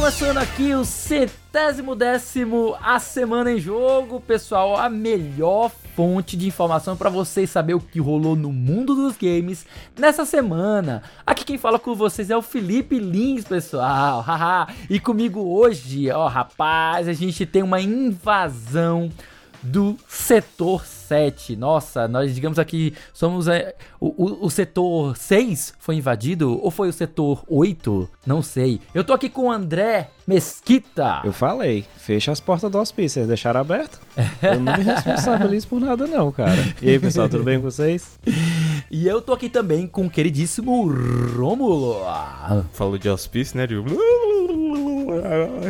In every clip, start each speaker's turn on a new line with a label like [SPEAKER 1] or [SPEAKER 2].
[SPEAKER 1] começando aqui o centésimo décimo A Semana em Jogo, pessoal, a melhor fonte de informação para vocês saber o que rolou no mundo dos games nessa semana. Aqui quem fala com vocês é o Felipe Lins, pessoal, e comigo hoje, ó, rapaz, a gente tem uma invasão do setor 7. Nossa, nós digamos aqui somos é, o, o, o, setor 6 foi invadido ou foi o setor 8? Não sei. Eu tô aqui com o André Mesquita.
[SPEAKER 2] Eu falei, fecha as portas do hospício, vocês deixaram aberto? Eu não me responsabilizo por nada não, cara. E aí, pessoal, tudo bem com vocês?
[SPEAKER 1] E eu tô aqui também com o queridíssimo Rômulo.
[SPEAKER 3] Falou de hospício, né?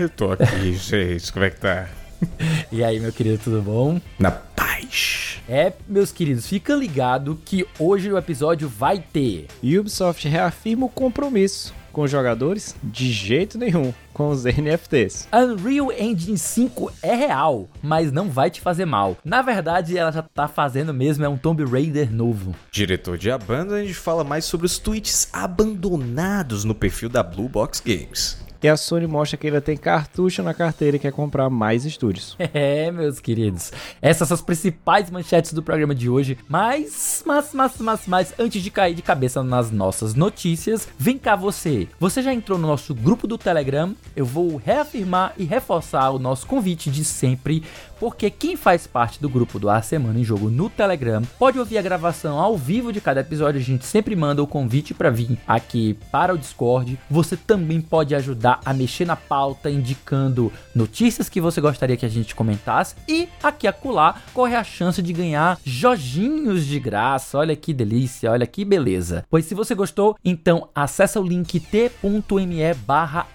[SPEAKER 3] Eu tô aqui, gente, como é que tá?
[SPEAKER 1] e aí, meu querido, tudo bom?
[SPEAKER 3] Na paz.
[SPEAKER 1] É, meus queridos, fica ligado que hoje o episódio vai ter.
[SPEAKER 2] Ubisoft reafirma o compromisso com os jogadores? De jeito nenhum, com os NFTs.
[SPEAKER 1] Unreal Engine 5 é real, mas não vai te fazer mal. Na verdade, ela já tá fazendo mesmo, é um Tomb Raider novo.
[SPEAKER 3] Diretor de Abandoned fala mais sobre os tweets abandonados no perfil da Blue Box Games.
[SPEAKER 2] E a Sony mostra que ainda tem cartucho na carteira e quer comprar mais estúdios.
[SPEAKER 1] É, meus queridos. Essas são as principais manchetes do programa de hoje. Mas, mas, mas, mas, mas, antes de cair de cabeça nas nossas notícias, vem cá você. Você já entrou no nosso grupo do Telegram? Eu vou reafirmar e reforçar o nosso convite de sempre porque quem faz parte do grupo do A Semana em Jogo no Telegram pode ouvir a gravação ao vivo de cada episódio. A gente sempre manda o convite para vir aqui para o Discord. Você também pode ajudar a mexer na pauta, indicando notícias que você gostaria que a gente comentasse. E aqui acolá corre a chance de ganhar Jorginhos de graça. Olha que delícia, olha que beleza. Pois se você gostou, então acessa o link t.me barra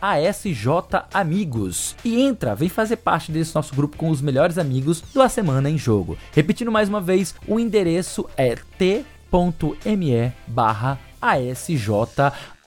[SPEAKER 1] amigos e entra, vem fazer parte desse nosso grupo com os melhores melhores amigos do A Semana em Jogo. Repetindo mais uma vez, o endereço é t.me barra ASJ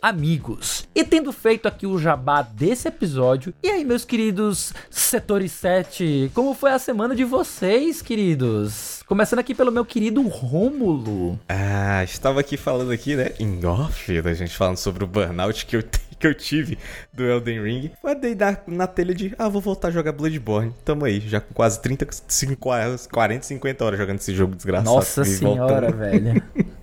[SPEAKER 1] amigos. E tendo feito aqui o jabá desse episódio, e aí, meus queridos setores 7, como foi a semana de vocês, queridos? Começando aqui pelo meu querido Rômulo.
[SPEAKER 3] Ah, estava aqui falando aqui, né, em off, da gente falando sobre o burnout que eu que eu tive do Elden Ring. Foi daí na, na telha de, ah, vou voltar a jogar Bloodborne. Tamo aí, já com quase 30, 40, 50 horas jogando esse jogo desgraçado.
[SPEAKER 1] Nossa senhora, velho.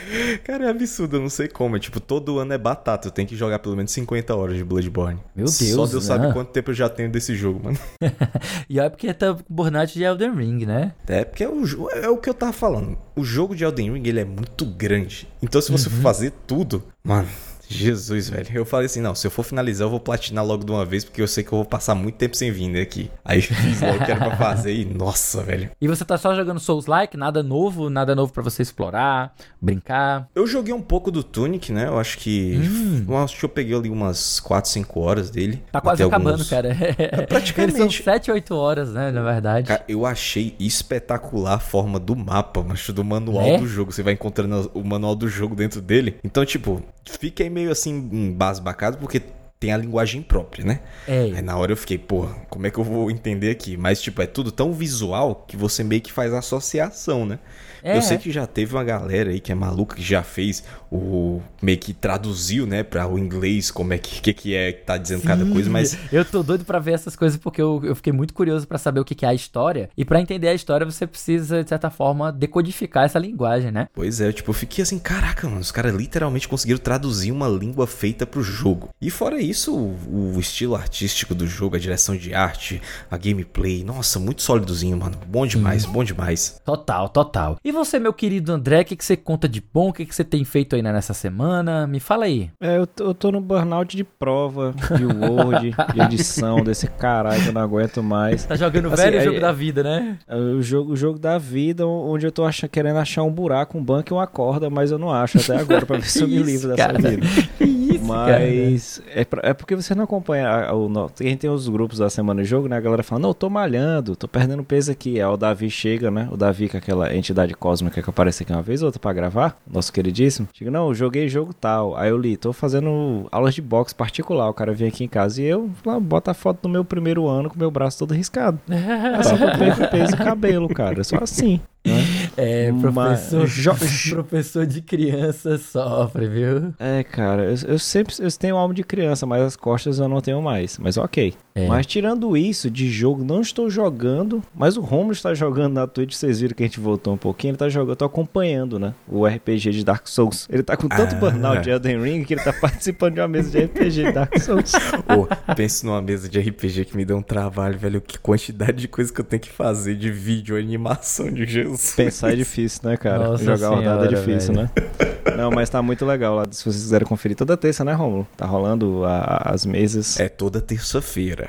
[SPEAKER 3] Cara, é absurdo, eu não sei como. É, tipo, todo ano é batata. Eu tenho que jogar pelo menos 50 horas de Bloodborne.
[SPEAKER 1] Meu Deus,
[SPEAKER 3] Só Deus né? sabe quanto tempo eu já tenho desse jogo, mano.
[SPEAKER 1] e é porque tá burnout de Elden Ring, né?
[SPEAKER 3] É, porque é o, é o que eu tava falando. O jogo de Elden Ring, ele é muito grande. Então, se você uhum. for fazer tudo, mano, Jesus, velho. Eu falei assim, não, se eu for finalizar, eu vou platinar logo de uma vez, porque eu sei que eu vou passar muito tempo sem vir aqui. Aí fiz logo o que era pra fazer e, nossa, velho.
[SPEAKER 1] E você tá só jogando Souls-like? Nada novo? Nada novo para você explorar, brincar?
[SPEAKER 3] Eu joguei um pouco do Tunic, né? Eu acho que... Hum. acho que eu peguei ali umas 4, 5 horas dele.
[SPEAKER 1] Tá quase acabando, alguns... cara. É, praticamente. Eles são 7, 8 horas, né, na verdade. Cara,
[SPEAKER 3] eu achei espetacular a forma do mapa, mas do manual é? do jogo. Você vai encontrando o manual do jogo dentro dele. Então, tipo, fica aí meio assim embasbacado porque tem a linguagem própria, né? É. Aí na hora eu fiquei, pô, como é que eu vou entender aqui? Mas, tipo, é tudo tão visual que você meio que faz associação, né? É. Eu sei que já teve uma galera aí que é maluca que já fez o meio que traduziu, né, para o inglês como é que que, que é que tá dizendo Sim, cada coisa, mas
[SPEAKER 1] eu tô doido para ver essas coisas porque eu, eu fiquei muito curioso para saber o que, que é a história e para entender a história você precisa de certa forma decodificar essa linguagem, né?
[SPEAKER 3] Pois é, tipo, eu fiquei assim, caraca, mano, os caras literalmente conseguiram traduzir uma língua feita pro jogo. E fora isso, o, o estilo artístico do jogo, a direção de arte, a gameplay, nossa, muito sólidozinho, mano. Bom demais, bom demais.
[SPEAKER 1] Total, total. E você, meu querido André, o que, que você conta de bom? O que, que você tem feito aí nessa semana? Me fala aí.
[SPEAKER 2] É, eu tô, eu tô no burnout de prova, de Word, de edição desse caralho que eu não aguento mais.
[SPEAKER 1] Tá jogando assim, velho é, jogo da vida, né?
[SPEAKER 2] É o jogo, o jogo da vida, onde eu tô achando, querendo achar um buraco, um banco e uma corda, mas eu não acho até agora pra ver se eu me livro dessa cara? vida. isso, mas cara? É, pra, é porque você não acompanha o, o, a gente tem os grupos da semana de jogo, né? A galera fala, não, eu tô malhando, tô perdendo peso aqui. Aí o Davi chega, né? O Davi, com aquela entidade cósmica que aparece aqui uma vez ou outra pra gravar, nosso queridíssimo. Chega, não, eu joguei jogo tal. Aí eu li, tô fazendo aulas de boxe particular. O cara vem aqui em casa e eu lá, bota a foto do meu primeiro ano com meu braço todo riscado. É só pra perder peso e cabelo, cara. É só assim. Né?
[SPEAKER 1] É, professor, Mas, professor de criança sofre, viu?
[SPEAKER 2] É, cara, eu, eu sempre eu tenho alma de criança, mas as costas eu não tenho mais. Mas ok. É. Mas tirando isso, de jogo, não estou jogando, mas o Romulo está jogando na Twitch, vocês viram que a gente voltou um pouquinho, ele tá jogando, eu tô acompanhando, né? O RPG de Dark Souls. Ele tá com tanto ah. burnout de Elden Ring que ele tá participando de uma mesa de RPG de Dark Souls.
[SPEAKER 3] Pô, penso numa mesa de RPG que me deu um trabalho, velho. Que quantidade de coisa que eu tenho que fazer de vídeo, animação de Jesus.
[SPEAKER 2] Pensar é difícil, né, cara? Nossa Jogar rodada é difícil, velho. né? Não, mas tá muito legal lá. Se vocês quiserem conferir toda terça, né, Romulo? Tá rolando a, as mesas.
[SPEAKER 3] É toda terça-feira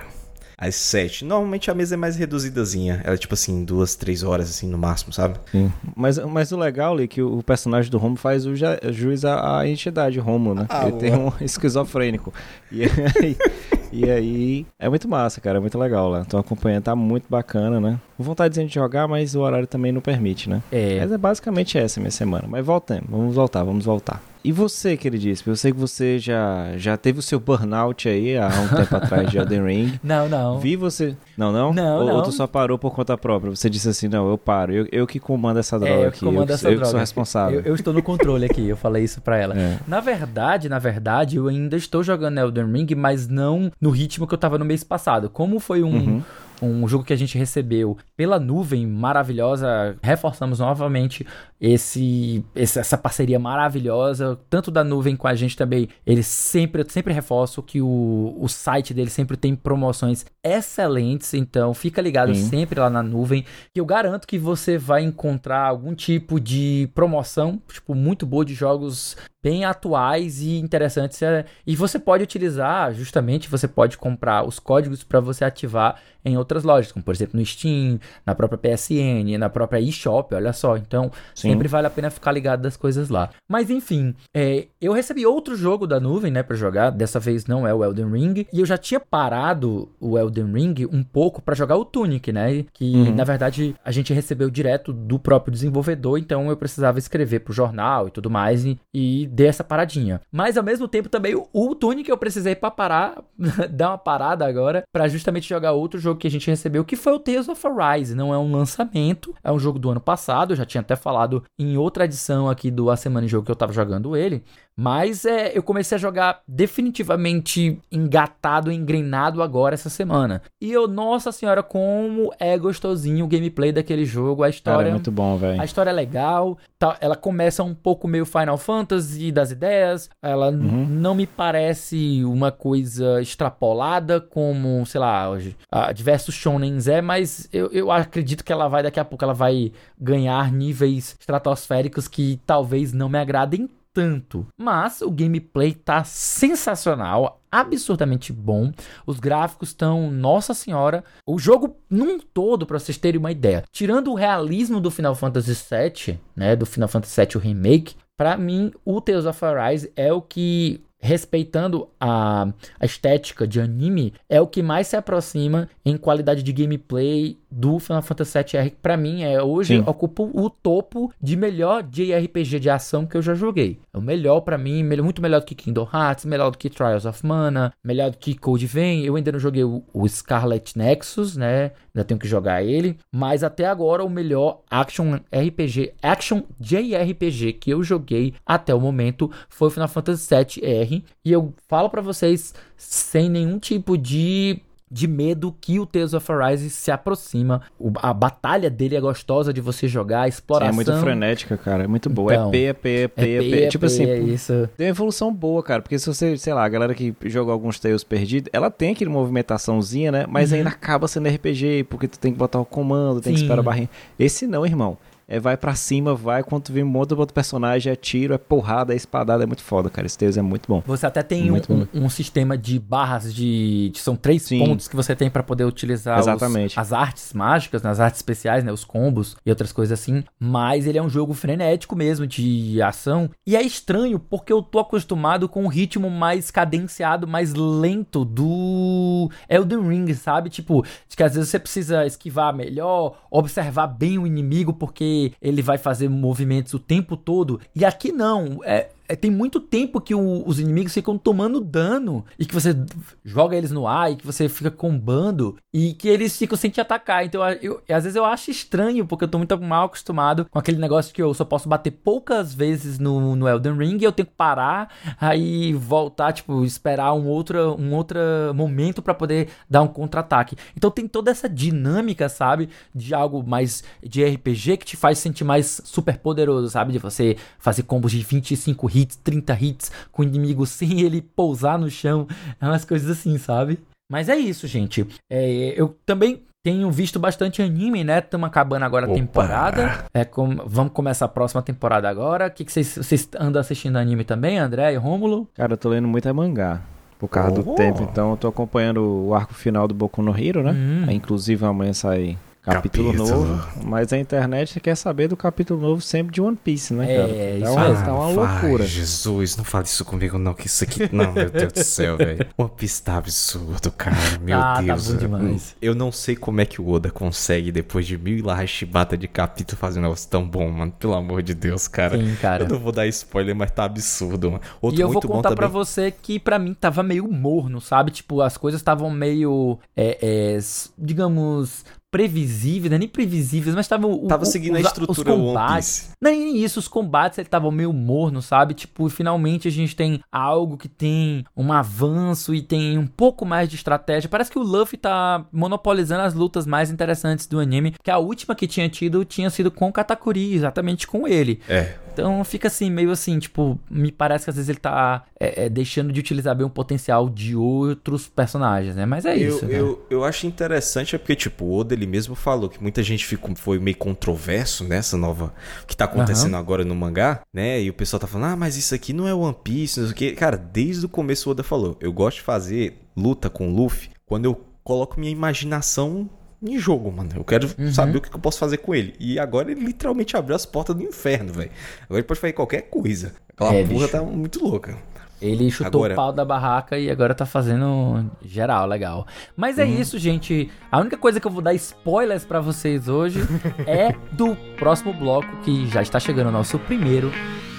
[SPEAKER 3] às sete. Normalmente a mesa é mais reduzidazinha. Ela é tipo assim, duas, três horas assim no máximo, sabe?
[SPEAKER 2] Sim. Mas, mas o legal é que o personagem do Romo faz o juiz à, entidade Romo, né? Ah, Ele boa. tem um esquizofrênico. E aí, e aí é muito massa, cara. É muito legal lá. Então acompanhando, tá muito bacana, né? Com vontade de jogar, mas o horário também não permite, né? É. Mas é basicamente essa minha semana. Mas voltemos, vamos voltar, vamos voltar. E você, queridíssimo? Eu sei que você já, já teve o seu burnout aí há um tempo atrás de Elden Ring.
[SPEAKER 1] Não, não.
[SPEAKER 2] Vi você. Não, não?
[SPEAKER 1] Não,
[SPEAKER 2] ou,
[SPEAKER 1] não.
[SPEAKER 2] Ou tu só parou por conta própria? Você disse assim, não, eu paro. Eu, eu que comando essa droga é, eu que comando
[SPEAKER 1] eu,
[SPEAKER 2] essa eu droga. que sou responsável.
[SPEAKER 1] Eu, eu, estou no controle aqui, eu falei isso pra ela. É. Na verdade, na verdade, eu ainda estou jogando Elden Ring, mas não no ritmo que eu tava no mês passado. Como foi um... Uhum um jogo que a gente recebeu pela nuvem maravilhosa. Reforçamos novamente esse, esse, essa parceria maravilhosa, tanto da nuvem com a gente também. Ele sempre, eu sempre reforço que o, o site dele sempre tem promoções excelentes, então fica ligado Sim. sempre lá na nuvem, que eu garanto que você vai encontrar algum tipo de promoção, tipo, muito boa de jogos bem atuais e interessantes. É, e você pode utilizar, justamente, você pode comprar os códigos para você ativar em outras lojas, como por exemplo no Steam, na própria PSN, na própria eShop, olha só. Então, Sim. sempre vale a pena ficar ligado das coisas lá. Mas enfim, é, eu recebi outro jogo da nuvem, né, para jogar. Dessa vez não é o Elden Ring. E eu já tinha parado o Elden Ring um pouco para jogar o Tunic, né? Que uhum. na verdade a gente recebeu direto do próprio desenvolvedor, então eu precisava escrever pro jornal e tudo mais. E, e dei essa paradinha. Mas ao mesmo tempo também o, o Tunic eu precisei para parar, dar uma parada agora, para justamente jogar outro jogo que a gente recebeu, que foi o Tales of Arise. Não é um lançamento, é um jogo do ano passado, eu já tinha até falado em outra edição aqui do A Semana em Jogo que eu tava jogando ele. Mas é, eu comecei a jogar definitivamente engatado, engrenado agora essa semana. E eu, nossa senhora, como é gostosinho o gameplay daquele jogo, a história. Cara,
[SPEAKER 2] é muito bom, velho.
[SPEAKER 1] A história é legal, tá, ela começa um pouco meio Final Fantasy das ideias, ela uhum. não me parece uma coisa extrapolada como, sei lá, hoje, diversos shonens é, mas eu, eu acredito que ela vai, daqui a pouco, ela vai ganhar níveis estratosféricos que talvez não me agradem tanto. Mas o gameplay tá sensacional, absurdamente bom. Os gráficos estão, nossa senhora. O jogo num todo, para vocês terem uma ideia, tirando o realismo do Final Fantasy VII, né, do Final Fantasy VII o remake, para mim o Tales of Arise é o que respeitando a, a, estética de anime, é o que mais se aproxima em qualidade de gameplay do Final Fantasy VII R, que pra mim é hoje Sim. ocupa o topo de melhor JRPG de ação que eu já joguei. É o melhor para mim, muito melhor do que Kingdom Hearts, melhor do que Trials of Mana, melhor do que Code Vein. Eu ainda não joguei o, o Scarlet Nexus, né? Ainda tenho que jogar ele, mas até agora o melhor action RPG, action JRPG que eu joguei até o momento foi o Final Fantasy VII R, e eu falo para vocês sem nenhum tipo de de medo que o Tales of Arise se aproxima. O, a batalha dele é gostosa de você jogar, a exploração.
[SPEAKER 2] Sim, é muito frenética, cara. É muito boa. É então, é P, é P, é P, é P. É tipo assim, é isso. tem uma evolução boa, cara. Porque se você, sei lá, a galera que jogou alguns Tales perdidos, ela tem aquele movimentaçãozinha, né? Mas uhum. ainda acaba sendo RPG, porque tu tem que botar o comando, tem Sim. que esperar a barrinha. Esse não, irmão é, vai para cima, vai, quando tu vê um outro, outro personagem, é tiro, é porrada, é espadada, é muito foda, cara. Esse Deus é muito bom.
[SPEAKER 1] Você até tem um, um, um, sistema de barras de. de são três Sim. pontos que você tem para poder utilizar
[SPEAKER 2] Exatamente.
[SPEAKER 1] Os, as artes mágicas, nas artes especiais, né? Os combos e outras coisas assim. Mas ele é um jogo frenético mesmo, de ação. E é estranho porque eu tô acostumado com o ritmo mais cadenciado, mais lento do Elden Ring, sabe? Tipo, de que às vezes você precisa esquivar melhor, observar bem o inimigo, porque ele vai fazer movimentos o tempo todo. E aqui não. É, tem muito tempo que o, os inimigos ficam tomando dano e que você joga eles no ar e que você fica combando e que eles ficam sem te atacar. Então, eu, eu, às vezes eu acho estranho, porque eu tô muito mal acostumado com aquele negócio que eu só posso bater poucas vezes no, no Elden Ring e eu tenho que parar, aí voltar, tipo, esperar um outro, um outro momento para poder dar um contra-ataque. Então tem toda essa dinâmica, sabe? De algo mais de RPG que te faz sentir mais super poderoso, sabe? De você fazer combos de 25 hits, 30 hits com o inimigo sem ele pousar no chão. É umas coisas assim, sabe? Mas é isso, gente. É, eu também tenho visto bastante anime, né? Estamos acabando agora a Opa. temporada. É, com, vamos começar a próxima temporada agora. O que, vocês, andam assistindo anime também, André e Rômulo?
[SPEAKER 2] Cara, eu tô lendo muito mangá. Por causa oh. do tempo, então eu tô acompanhando o arco final do Boku no Hero, né? Hum. Inclusive amanhã sai capítulo, capítulo, novo. Mas a internet quer saber do capítulo novo sempre de One Piece, né, cara? É,
[SPEAKER 1] isso então,
[SPEAKER 2] é, tá uma loucura. Ai,
[SPEAKER 3] Jesus, não fale isso comigo, não, que isso aqui. Não, meu Deus do céu, velho. One Piece tá absurdo, cara. Meu ah, tá Deus. Tá bom demais. Eu não sei como é que o Oda consegue, depois de mil e chibata de capítulo, fazer um negócio tão bom, mano. Pelo amor de Deus, cara. Sim, cara. Eu não vou dar spoiler, mas tá absurdo, mano.
[SPEAKER 1] Outro e eu vou contar pra você que pra mim tava meio morno, sabe? Tipo, as coisas estavam meio, é, é, digamos, previsíveis, né? nem previsíveis, mas tava o,
[SPEAKER 3] tava seguindo
[SPEAKER 1] os,
[SPEAKER 3] a estrutura
[SPEAKER 1] os combates. Nem isso, os combates ele tava meio morno, sabe? Tipo, finalmente a gente tem algo que tem um avanço e tem um pouco mais de estratégia. Parece que o Luffy tá monopolizando as lutas mais interessantes do anime, que a última que tinha tido tinha sido com o Katakuri, exatamente com ele.
[SPEAKER 3] É.
[SPEAKER 1] Então fica assim, meio assim, tipo, me parece que às vezes ele tá é, é, deixando de utilizar bem o potencial de outros personagens, né? Mas é
[SPEAKER 3] eu,
[SPEAKER 1] isso.
[SPEAKER 3] Né? Eu, eu acho interessante, é porque, tipo, o Oda ele mesmo falou que muita gente ficou, foi meio controverso nessa nova. que tá acontecendo uhum. agora no mangá, né? E o pessoal tá falando, ah, mas isso aqui não é One Piece, não sei o quê. Cara, desde o começo o Oda falou, eu gosto de fazer luta com Luffy quando eu coloco minha imaginação em jogo, mano. Eu quero uhum. saber o que eu posso fazer com ele. E agora ele literalmente abriu as portas do inferno, velho. Agora ele pode fazer qualquer coisa. Aquela é, porra bicho. tá muito louca.
[SPEAKER 1] Ele chutou agora... o pau da barraca e agora tá fazendo geral, legal. Mas é uhum. isso, gente. A única coisa que eu vou dar spoilers para vocês hoje é do próximo bloco que já está chegando o nosso primeiro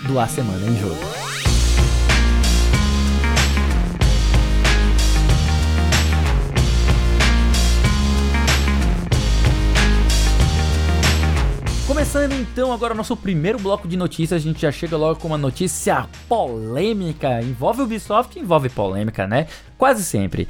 [SPEAKER 1] do A Semana em Jogo. Começando então agora nosso primeiro bloco de notícias, a gente já chega logo com uma notícia polêmica. Envolve Ubisoft, envolve polêmica, né? Quase sempre.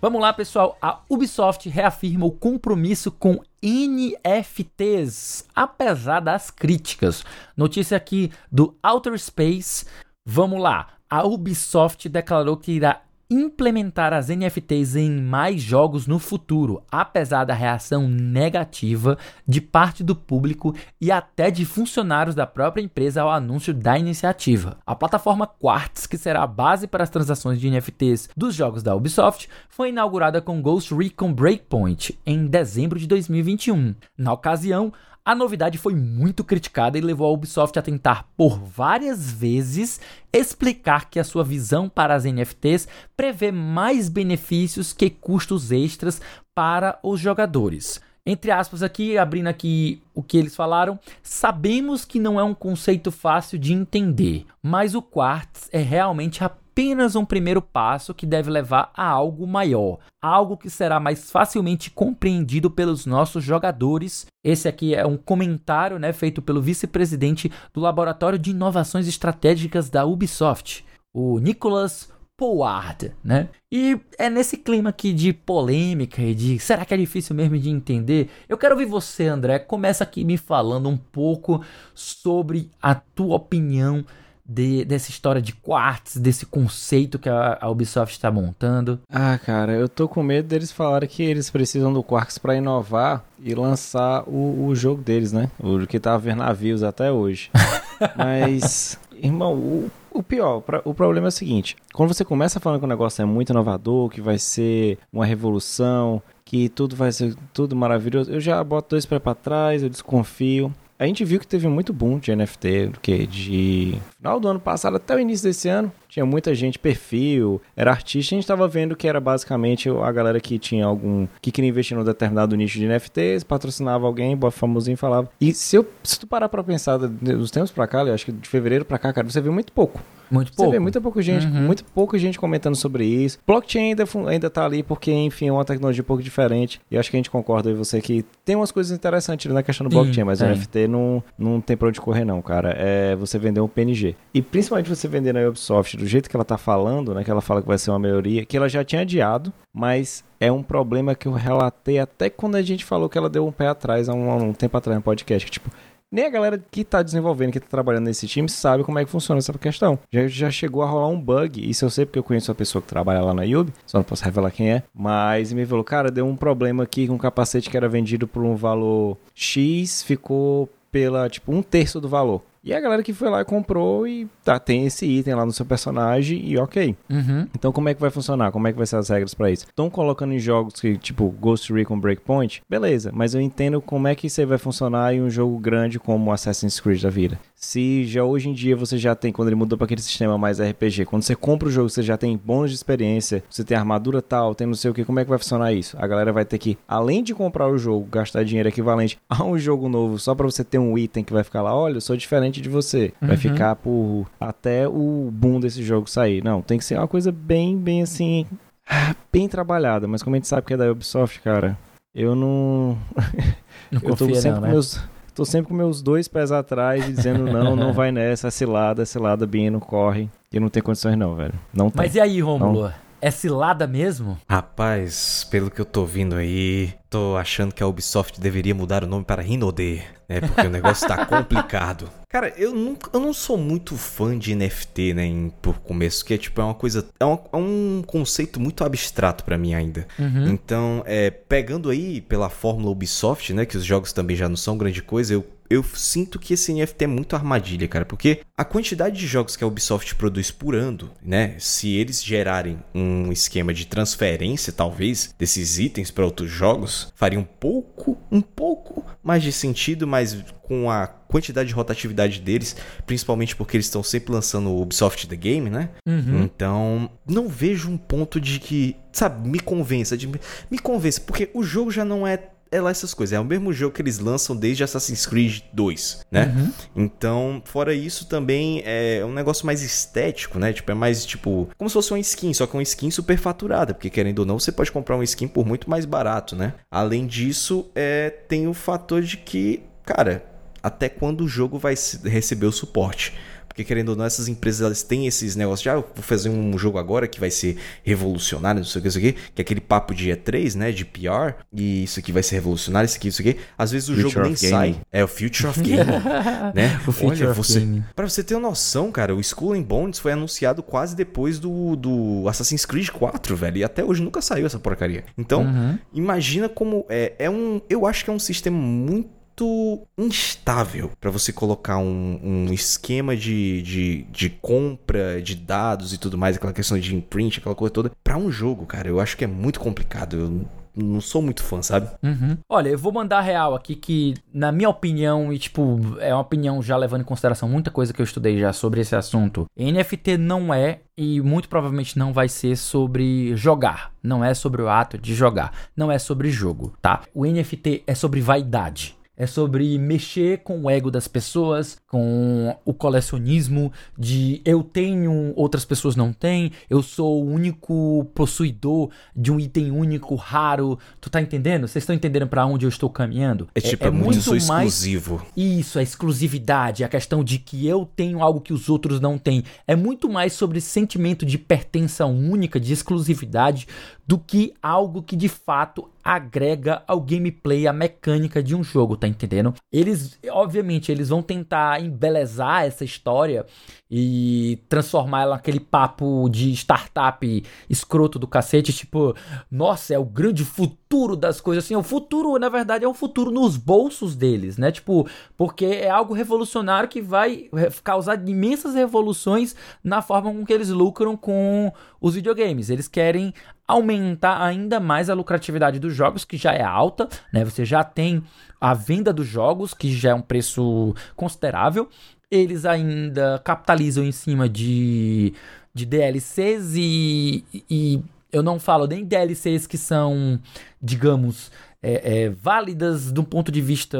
[SPEAKER 1] Vamos lá, pessoal. A Ubisoft reafirma o compromisso com NFTs, apesar das críticas. Notícia aqui do Outer Space. Vamos lá. A Ubisoft declarou que irá implementar as NFTs em mais jogos no futuro, apesar da reação negativa de parte do público e até de funcionários da própria empresa ao anúncio da iniciativa. A plataforma Quartz, que será a base para as transações de NFTs dos jogos da Ubisoft, foi inaugurada com Ghost Recon Breakpoint em dezembro de 2021. Na ocasião, a novidade foi muito criticada e levou a Ubisoft a tentar por várias vezes explicar que a sua visão para as NFTs prevê mais benefícios que custos extras para os jogadores. Entre aspas aqui, abrindo aqui o que eles falaram, sabemos que não é um conceito fácil de entender, mas o Quartz é realmente a apenas um primeiro passo que deve levar a algo maior, algo que será mais facilmente compreendido pelos nossos jogadores. Esse aqui é um comentário né, feito pelo vice-presidente do Laboratório de Inovações Estratégicas da Ubisoft, o Nicholas Poward, né? E é nesse clima aqui de polêmica e de será que é difícil mesmo de entender? Eu quero ouvir você, André. Começa aqui me falando um pouco sobre a tua opinião de, dessa história de quartz, desse conceito que a, a Ubisoft está montando?
[SPEAKER 2] Ah, cara, eu tô com medo deles falarem que eles precisam do quartz para inovar e lançar o, o jogo deles, né? O que tá vendo navios até hoje. Mas, irmão, o, o pior, o problema é o seguinte: quando você começa falando que o negócio é muito inovador, que vai ser uma revolução, que tudo vai ser tudo maravilhoso, eu já boto dois pés para trás, eu desconfio. A gente viu que teve muito boom de NFT, que de final do ano passado até o início desse ano, tinha muita gente, perfil, era artista, a gente tava vendo que era basicamente a galera que tinha algum. que queria investir num determinado nicho de NFTs, patrocinava alguém, famosinho falava. E se, eu, se tu parar pra pensar dos tempos pra cá, eu acho que de fevereiro pra cá, cara, você viu muito pouco.
[SPEAKER 1] Muito pouco.
[SPEAKER 2] Você vê muita pouca gente, uhum. muito pouca gente comentando sobre isso. Blockchain ainda, ainda tá ali porque, enfim, é uma tecnologia um pouco diferente. E acho que a gente concorda com você que tem umas coisas interessantes na questão do Sim, blockchain, mas o NFT não, não tem pra onde correr, não, cara. É você vender um PNG. E principalmente você vender na Ubisoft do jeito que ela tá falando, né? Que ela fala que vai ser uma melhoria, que ela já tinha adiado, mas é um problema que eu relatei até quando a gente falou que ela deu um pé atrás há um, um tempo atrás no podcast. Que, tipo, nem a galera que está desenvolvendo, que está trabalhando nesse time, sabe como é que funciona essa questão. Já, já chegou a rolar um bug, isso eu sei porque eu conheço a pessoa que trabalha lá na Yubi, só não posso revelar quem é, mas me falou, cara, deu um problema aqui com um capacete que era vendido por um valor X, ficou pela, tipo, um terço do valor. E a galera que foi lá e comprou e tá, tem esse item lá no seu personagem e ok.
[SPEAKER 1] Uhum.
[SPEAKER 2] Então como é que vai funcionar? Como é que vai ser as regras para isso? Estão colocando em jogos que, tipo Ghost Recon Breakpoint? Beleza, mas eu entendo como é que isso vai funcionar em um jogo grande como Assassin's Creed da vida. Se já hoje em dia você já tem, quando ele mudou para aquele sistema mais RPG, quando você compra o jogo, você já tem bônus de experiência, você tem armadura tal, tem não sei o que, como é que vai funcionar isso? A galera vai ter que, além de comprar o jogo, gastar dinheiro equivalente a um jogo novo só para você ter um item que vai ficar lá, olha, eu sou diferente de você. Vai uhum. ficar por até o boom desse jogo sair. Não, tem que ser uma coisa bem, bem assim, bem trabalhada, mas como a gente sabe que é da Ubisoft, cara, eu não.
[SPEAKER 1] Não eu confia,
[SPEAKER 2] sempre
[SPEAKER 1] não, né?
[SPEAKER 2] meus Tô sempre com meus dois pés atrás e dizendo não, não vai nessa, cilada, cilada, Bino, corre. E não tem condições não, velho. Não tem.
[SPEAKER 1] Mas e aí, Romulo? É cilada mesmo?
[SPEAKER 3] Rapaz, pelo que eu tô vindo aí, tô achando que a Ubisoft deveria mudar o nome para Rinode, né? Porque o negócio tá complicado. Cara, eu não, eu não sou muito fã de NFT, né, em, por começo, que é tipo, é uma coisa, é um, é um conceito muito abstrato para mim ainda.
[SPEAKER 1] Uhum.
[SPEAKER 3] Então, é, pegando aí pela fórmula Ubisoft, né, que os jogos também já não são grande coisa, eu eu sinto que esse NFT é muito armadilha, cara, porque a quantidade de jogos que a Ubisoft produz por ano, né, se eles gerarem um esquema de transferência, talvez, desses itens para outros jogos, faria um pouco, um pouco mais de sentido, mas com a quantidade de rotatividade deles, principalmente porque eles estão sempre lançando o Ubisoft The Game, né?
[SPEAKER 1] Uhum.
[SPEAKER 3] Então, não vejo um ponto de que, sabe, me convença, de me convença, porque o jogo já não é é lá essas coisas. É o mesmo jogo que eles lançam desde Assassin's Creed 2, né?
[SPEAKER 1] Uhum.
[SPEAKER 3] Então, fora isso, também é um negócio mais estético, né? Tipo, é mais tipo. Como se fosse uma skin, só que uma skin super faturada. Porque, querendo ou não, você pode comprar uma skin por muito mais barato, né? Além disso, é, tem o fator de que, cara, até quando o jogo vai receber o suporte. Porque querendo ou não, essas empresas elas têm esses negócios de, ah, eu vou fazer um jogo agora que vai ser revolucionário, não sei o que, isso aqui, que é aquele papo de E3, né, de PR, e isso aqui vai ser revolucionário, isso aqui, isso aqui. Às vezes o Future jogo nem sai. É o Future of Game, né?
[SPEAKER 1] O Future
[SPEAKER 3] Olha, você, Game. Pra você ter uma noção, cara, o Skull and Bones foi anunciado quase depois do, do Assassin's Creed 4, velho, e até hoje nunca saiu essa porcaria. Então,
[SPEAKER 1] uhum.
[SPEAKER 3] imagina como é, é um, eu acho que é um sistema muito muito instável para você colocar um, um esquema de, de, de, compra de dados e tudo mais, aquela questão de imprint, aquela coisa toda, para um jogo, cara. Eu acho que é muito complicado. Eu não sou muito fã, sabe?
[SPEAKER 1] Uhum. Olha, eu vou mandar real aqui que, na minha opinião, e tipo, é uma opinião já levando em consideração muita coisa que eu estudei já sobre esse assunto, NFT não é e muito provavelmente não vai ser sobre jogar. Não é sobre o ato de jogar. Não é sobre jogo, tá? O NFT é sobre vaidade é sobre mexer com o ego das pessoas, com o colecionismo de eu tenho, outras pessoas não têm, eu sou o único possuidor de um item único, raro. Tu tá entendendo? Vocês estão entendendo para onde eu estou caminhando?
[SPEAKER 3] É, tipo, é, é muito, mais exclusivo.
[SPEAKER 1] Isso, a exclusividade, a questão de que eu tenho algo que os outros não têm. É muito mais sobre sentimento de pertença única, de exclusividade, do que algo que de fato agrega ao gameplay, a mecânica de um jogo, tá entendendo? Eles, obviamente, eles vão tentar embelezar essa história e transformar ela naquele papo de startup escroto do cacete, tipo, nossa, é o grande futuro das coisas assim. O futuro, na verdade, é um futuro nos bolsos deles, né? Tipo, porque é algo revolucionário que vai causar imensas revoluções na forma com que eles lucram com os videogames. Eles querem aumentar ainda mais a lucratividade dos jogos, que já é alta, né? Você já tem a venda dos jogos, que já é um preço considerável. Eles ainda capitalizam em cima de de DLCs e, e eu não falo nem DLCs que são, digamos, é, é, válidas do ponto de vista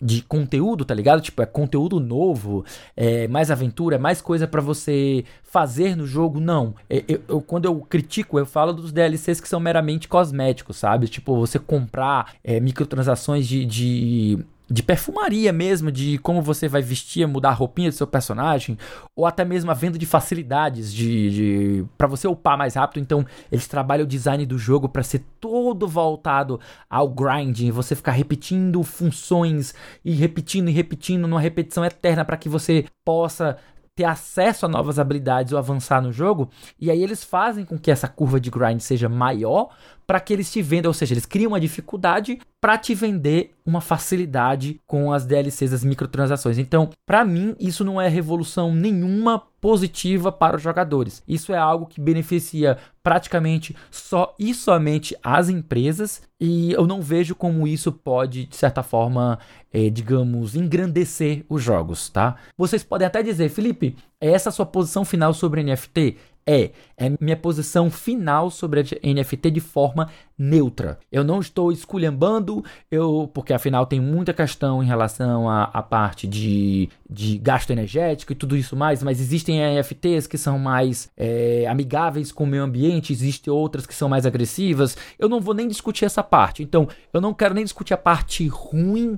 [SPEAKER 1] de conteúdo, tá ligado? Tipo, é conteúdo novo, é mais aventura, é mais coisa para você fazer no jogo. Não. É, eu, eu, quando eu critico, eu falo dos DLCs que são meramente cosméticos, sabe? Tipo, você comprar é, microtransações de, de de perfumaria mesmo, de como você vai vestir, mudar a roupinha do seu personagem, ou até mesmo a venda de facilidades de, de para você upar mais rápido. Então, eles trabalham o design do jogo para ser todo voltado ao grind, você ficar repetindo funções e repetindo e repetindo numa repetição eterna para que você possa ter acesso a novas habilidades ou avançar no jogo. E aí eles fazem com que essa curva de grind seja maior para que eles te vendam, ou seja, eles criam uma dificuldade para te vender uma facilidade com as DLCs, as microtransações. Então, para mim, isso não é revolução nenhuma positiva para os jogadores. Isso é algo que beneficia praticamente só e somente as empresas e eu não vejo como isso pode, de certa forma, é, digamos, engrandecer os jogos, tá? Vocês podem até dizer, Felipe, essa a sua posição final sobre NFT? É, é minha posição final sobre a NFT de forma neutra. Eu não estou esculhambando, eu, porque afinal tem muita questão em relação à, parte de, de gasto energético e tudo isso mais, mas existem NFTs que são mais é, amigáveis com o meio ambiente, existem outras que são mais agressivas. Eu não vou nem discutir essa parte. Então, eu não quero nem discutir a parte ruim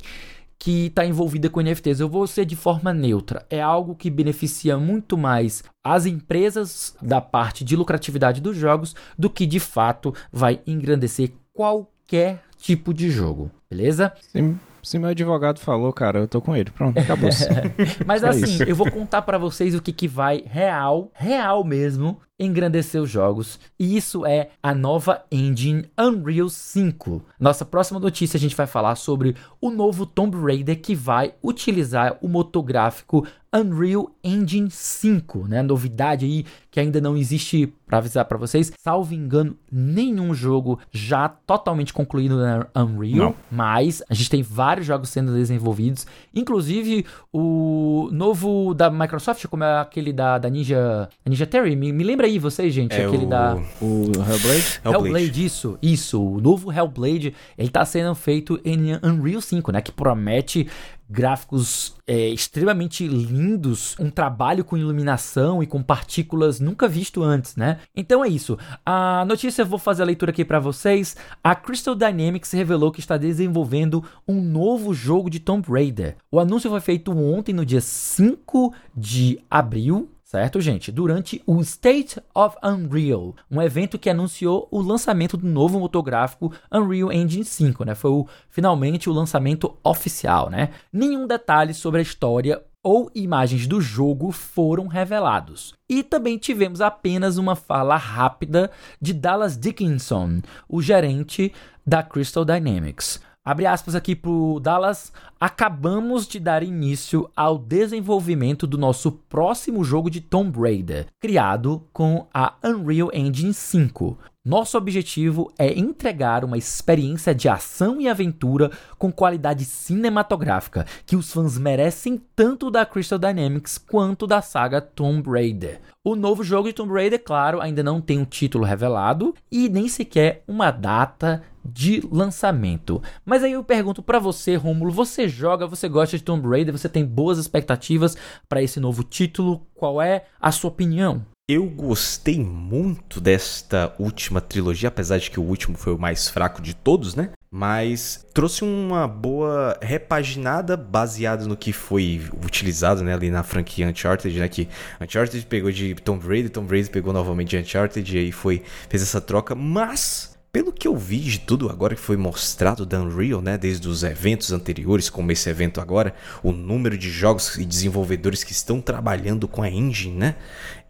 [SPEAKER 1] que está envolvida com NFTs. Eu vou ser de forma neutra. É algo que beneficia muito mais as empresas da parte de lucratividade dos jogos do que de fato vai engrandecer qualquer tipo de jogo. Beleza?
[SPEAKER 2] Sim. Se meu advogado falou, cara, eu tô com ele. Pronto, acabou.
[SPEAKER 1] Mas é assim, eu vou contar para vocês o que, que vai real, real mesmo, engrandecer os jogos. E isso é a nova engine Unreal 5. Nossa próxima notícia a gente vai falar sobre o novo Tomb Raider que vai utilizar o motor gráfico Unreal Engine 5, né? Novidade aí que ainda não existe para avisar para vocês. Salvo engano, nenhum jogo já totalmente concluído na Unreal, não. mas a gente tem vários jogos sendo desenvolvidos, inclusive o novo da Microsoft, como é aquele da, da Ninja, Ninja Theory. Me, me lembra aí vocês, gente, é aquele
[SPEAKER 2] o...
[SPEAKER 1] da
[SPEAKER 2] o Hellblade?
[SPEAKER 1] Hellblade? Hellblade, isso, isso. O novo Hellblade, ele tá sendo feito em Unreal 5, né, que promete gráficos é, extremamente lindos, um trabalho com iluminação e com partículas nunca visto antes, né? Então é isso. A notícia eu vou fazer a leitura aqui para vocês. A Crystal Dynamics revelou que está desenvolvendo um novo jogo de Tomb Raider. O anúncio foi feito ontem, no dia 5 de abril, certo, gente? Durante o State of Unreal, um evento que anunciou o lançamento do novo motográfico Unreal Engine 5, né? Foi o, finalmente o lançamento oficial, né? Nenhum detalhe sobre a história ou imagens do jogo foram revelados. E também tivemos apenas uma fala rápida de Dallas Dickinson, o gerente da Crystal Dynamics. Abre aspas aqui pro Dallas. Acabamos de dar início ao desenvolvimento do nosso próximo jogo de Tomb Raider, criado com a Unreal Engine 5. Nosso objetivo é entregar uma experiência de ação e aventura com qualidade cinematográfica que os fãs merecem tanto da Crystal Dynamics quanto da saga Tomb Raider. O novo jogo de Tomb Raider, claro, ainda não tem um título revelado e nem sequer uma data de lançamento. Mas aí eu pergunto para você, Rômulo, você joga, você gosta de Tomb Raider, você tem boas expectativas para esse novo título? Qual é a sua opinião?
[SPEAKER 3] Eu gostei muito desta última trilogia, apesar de que o último foi o mais fraco de todos, né? Mas trouxe uma boa repaginada baseada no que foi utilizado né, ali na franquia Uncharted, né? Que Uncharted pegou de Tomb Raider, Tomb Raider pegou novamente de Uncharted e aí foi, fez essa troca, mas pelo que eu vi de tudo agora que foi mostrado da Unreal, né, desde os eventos anteriores, como esse evento agora, o número de jogos e desenvolvedores que estão trabalhando com a engine, né?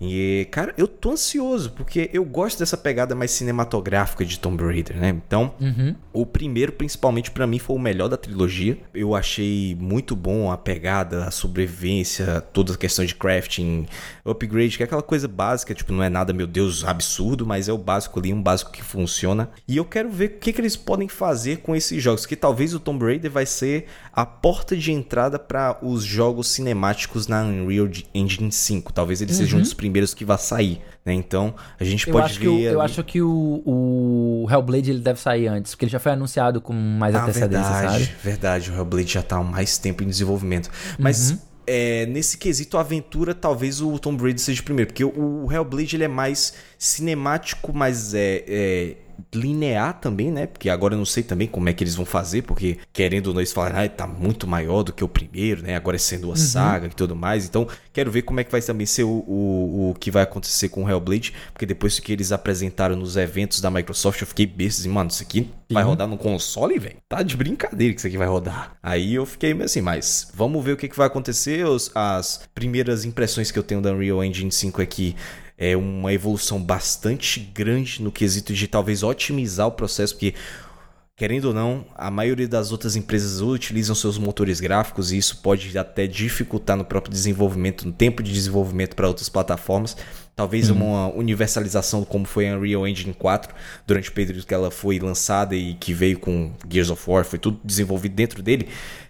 [SPEAKER 3] E, cara, eu tô ansioso, porque eu gosto dessa pegada mais cinematográfica de Tomb Raider, né? Então, uhum. o primeiro, principalmente para mim, foi o melhor da trilogia. Eu achei muito bom a pegada, a sobrevivência, toda a questão de crafting, upgrade, que é aquela coisa básica, tipo, não é nada, meu Deus, absurdo, mas é o básico ali, um básico que funciona. E eu quero ver o que, que eles podem fazer com esses jogos, que talvez o Tomb Raider vai ser a porta de entrada para os jogos cinemáticos na Unreal Engine 5. Talvez ele uhum. seja um dos primeiros que vai sair, né? Então, a gente
[SPEAKER 1] eu
[SPEAKER 3] pode
[SPEAKER 1] acho
[SPEAKER 3] ver...
[SPEAKER 1] Que o, eu acho que o, o Hellblade ele deve sair antes, porque ele já foi anunciado com mais ah, antecedência,
[SPEAKER 3] verdade,
[SPEAKER 1] sabe?
[SPEAKER 3] Verdade, o Hellblade já tá há mais tempo em desenvolvimento. Mas... Uhum é, nesse quesito aventura, talvez o Tomb Raider seja o primeiro, porque o, o Hellblade ele é mais cinemático, mas é, é linear também, né? Porque agora eu não sei também como é que eles vão fazer, porque querendo ou não, eles falaram, ah, tá muito maior do que o primeiro, né? Agora é sendo uma uhum. saga e tudo mais. Então, quero ver como é que vai também ser o, o, o que vai acontecer com o Hellblade, porque depois que eles apresentaram nos eventos da Microsoft, eu fiquei besta assim, mano, isso aqui vai rodar no console, velho? Tá de brincadeira que isso aqui vai rodar. Aí eu fiquei meio assim, mas vamos ver o que, que vai acontecer. Os, as primeiras impressões que eu tenho da Unreal Engine 5 é que é uma evolução bastante grande no quesito de talvez otimizar o processo, porque Querendo ou não, a maioria das outras empresas utilizam seus motores gráficos e isso pode até dificultar no próprio desenvolvimento, no tempo de desenvolvimento para outras plataformas. Talvez uhum. uma universalização como foi a Unreal Engine 4 durante o período que ela foi lançada e que veio com Gears of War, foi tudo desenvolvido dentro dele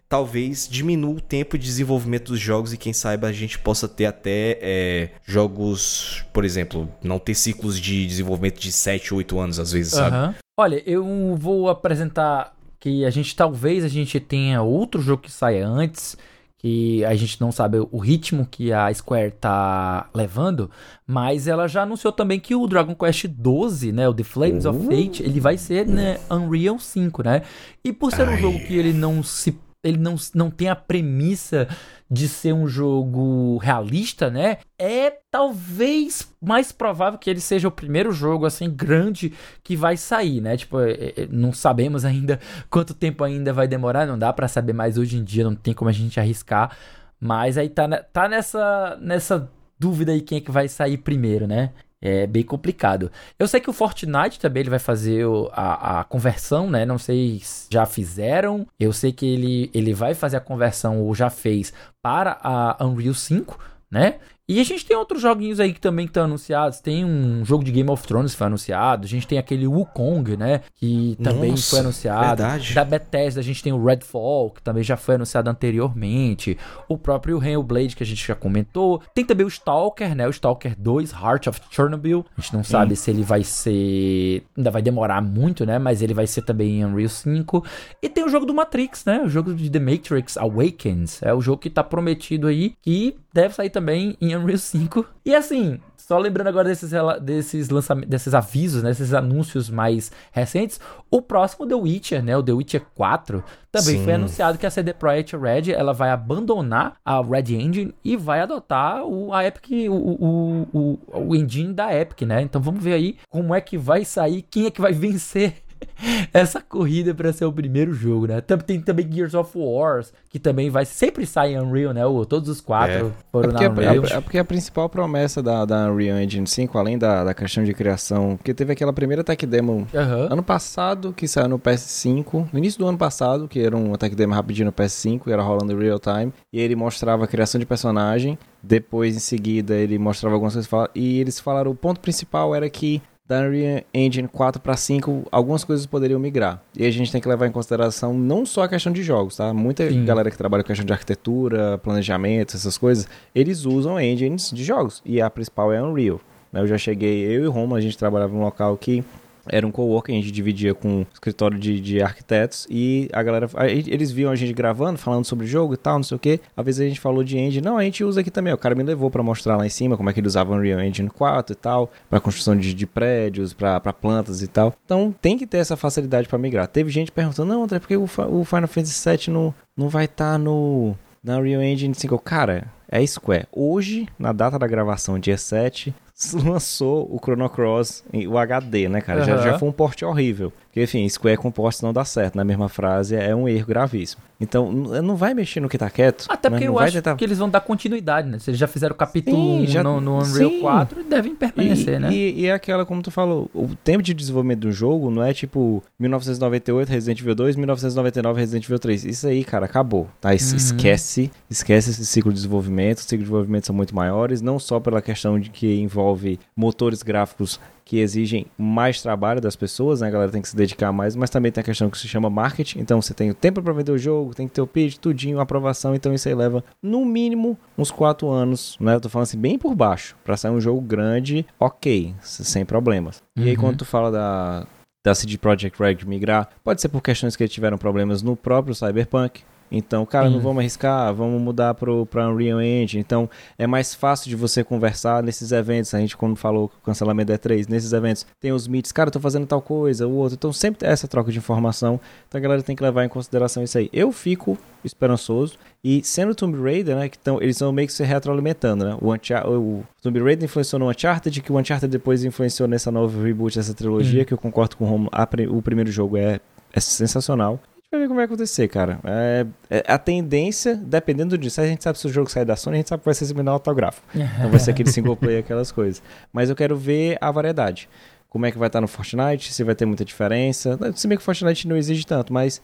[SPEAKER 3] talvez diminua o tempo de desenvolvimento dos jogos e quem saiba a gente possa ter até é, jogos, por exemplo, não ter ciclos de desenvolvimento de 7, 8 anos às vezes, sabe? Uhum.
[SPEAKER 1] Olha, eu vou apresentar que a gente talvez a gente tenha outro jogo que saia antes, que a gente não sabe o ritmo que a Square tá levando, mas ela já anunciou também que o Dragon Quest 12, né, o The Flames uhum. of Fate, ele vai ser né, Unreal 5, né? E por ser Ai. um jogo que ele não se ele não, não tem a premissa de ser um jogo realista, né? É talvez mais provável que ele seja o primeiro jogo assim grande que vai sair, né? Tipo, é, é, não sabemos ainda quanto tempo ainda vai demorar, não dá para saber mais hoje em dia, não tem como a gente arriscar. Mas aí tá, tá nessa, nessa dúvida aí quem é que vai sair primeiro, né? É bem complicado. Eu sei que o Fortnite também ele vai fazer a, a conversão, né? Não sei se já fizeram. Eu sei que ele, ele vai fazer a conversão ou já fez para a Unreal 5, né? E a gente tem outros joguinhos aí que também estão anunciados. Tem um jogo de Game of Thrones que foi anunciado. A gente tem aquele Wukong, né? Que também Nossa, foi anunciado. Verdade. Da Bethesda a gente tem o Redfall, que também já foi anunciado anteriormente. O próprio Blade que a gente já comentou. Tem também o Stalker, né? O Stalker 2, Heart of Chernobyl. A gente não sabe se ele vai ser... Ainda vai demorar muito, né? Mas ele vai ser também em Unreal 5. E tem o jogo do Matrix, né? O jogo de The Matrix Awakens. É o jogo que tá prometido aí. Que deve sair também em Unreal 5. E assim, só lembrando agora desses, desses lançamentos, desses avisos, né, desses anúncios mais recentes, o próximo The Witcher, né, o The Witcher 4, também Sim. foi anunciado que a CD Projekt Red ela vai abandonar a Red Engine e vai adotar o, a Epic, o, o, o, o engine da Epic, né? Então vamos ver aí como é que vai sair, quem é que vai vencer essa corrida para ser o primeiro jogo, né? Tem também Gears of Wars, que também vai sempre sai em Unreal, né? todos os quatro é. foram é
[SPEAKER 2] porque,
[SPEAKER 1] na Unreal.
[SPEAKER 2] É, é, porque a principal promessa da, da Unreal Engine 5, além da, da questão de criação, porque teve aquela primeira tech demo uhum. ano passado, que saiu no PS5, no início do ano passado, que era uma tech demo rapidinho no PS5, era rolando em real time, e ele mostrava a criação de personagem, depois em seguida ele mostrava algumas coisas, e eles falaram, o ponto principal era que da Unreal Engine 4 para 5, algumas coisas poderiam migrar. E a gente tem que levar em consideração não só a questão de jogos, tá? Muita Sim. galera que trabalha com questão de arquitetura, planejamento, essas coisas, eles usam engines de jogos. E a principal é a Unreal. Eu já cheguei, eu e Roma, a gente trabalhava num local que era um coworking, a gente dividia com um escritório de, de arquitetos e a galera, eles viam a gente gravando, falando sobre jogo e tal, não sei o que. Às vezes a gente falou de engine, não, a gente usa aqui também. O cara me levou para mostrar lá em cima como é que ele usava Unreal Engine 4 e tal, para construção de, de prédios, para plantas e tal. Então tem que ter essa facilidade para migrar. Teve gente perguntando, não, André, por que o, o Final Fantasy VII não, não vai estar tá no na Unreal Engine 5? Cara, é Square. Hoje, na data da gravação, dia 7, lançou o Chrono Cross, o HD, né, cara? Uhum. Já, já foi um porte horrível. Porque, enfim, Square com porte não dá certo. Na mesma frase, é um erro gravíssimo. Então, não vai mexer no que tá quieto.
[SPEAKER 1] Até porque eu acho tentar... que eles vão dar continuidade, né? Se eles já fizeram o capítulo sim, 1 já... no, no, Unreal sim. 4, devem permanecer,
[SPEAKER 2] e,
[SPEAKER 1] né?
[SPEAKER 2] E, e é aquela, como tu falou, o tempo de desenvolvimento do jogo não é tipo 1998 Resident Evil 2, 1999 Resident Evil 3. Isso aí, cara, acabou, tá? Uhum. Esquece, esquece esse ciclo de desenvolvimento. Os ciclos de desenvolvimento são muito maiores, não só pela questão de que envolve motores gráficos que exigem mais trabalho das pessoas, né? A galera tem que se dedicar mais, mas também tem a questão que se chama marketing. Então você tem o tempo para vender o jogo, tem que ter o pitch, tudinho, aprovação. Então isso aí leva no mínimo uns 4 anos, né? Eu tô falando assim, bem por baixo, para sair um jogo grande, ok, sem problemas. Uhum. E aí uhum. quando tu fala da da CD Projekt Red migrar, pode ser por questões que eles tiveram problemas no próprio Cyberpunk, então, cara, não vamos arriscar, vamos mudar para Unreal Engine. Então, é mais fácil de você conversar nesses eventos. A gente, quando falou o cancelamento da E3, nesses eventos, tem os meets, cara, eu tô fazendo tal coisa, o outro. Então, sempre tem essa troca de informação. Então, a galera tem que levar em consideração isso aí. Eu fico esperançoso. E sendo Tomb Raider, né, que tão, eles vão meio que se retroalimentando, né? O, o Tomb Raider influenciou no Uncharted, que o Uncharted depois influenciou nessa nova reboot, essa trilogia, uhum. que eu concordo com o Romo. o primeiro jogo é, é sensacional vai ver como vai acontecer, cara. É, é, a tendência, dependendo disso, a gente sabe se o jogo sair da Sony, a gente sabe que vai ser similar autografo. então vai ser aquele single player, aquelas coisas. Mas eu quero ver a variedade. Como é que vai estar no Fortnite, se vai ter muita diferença. Se bem que o Fortnite não exige tanto, mas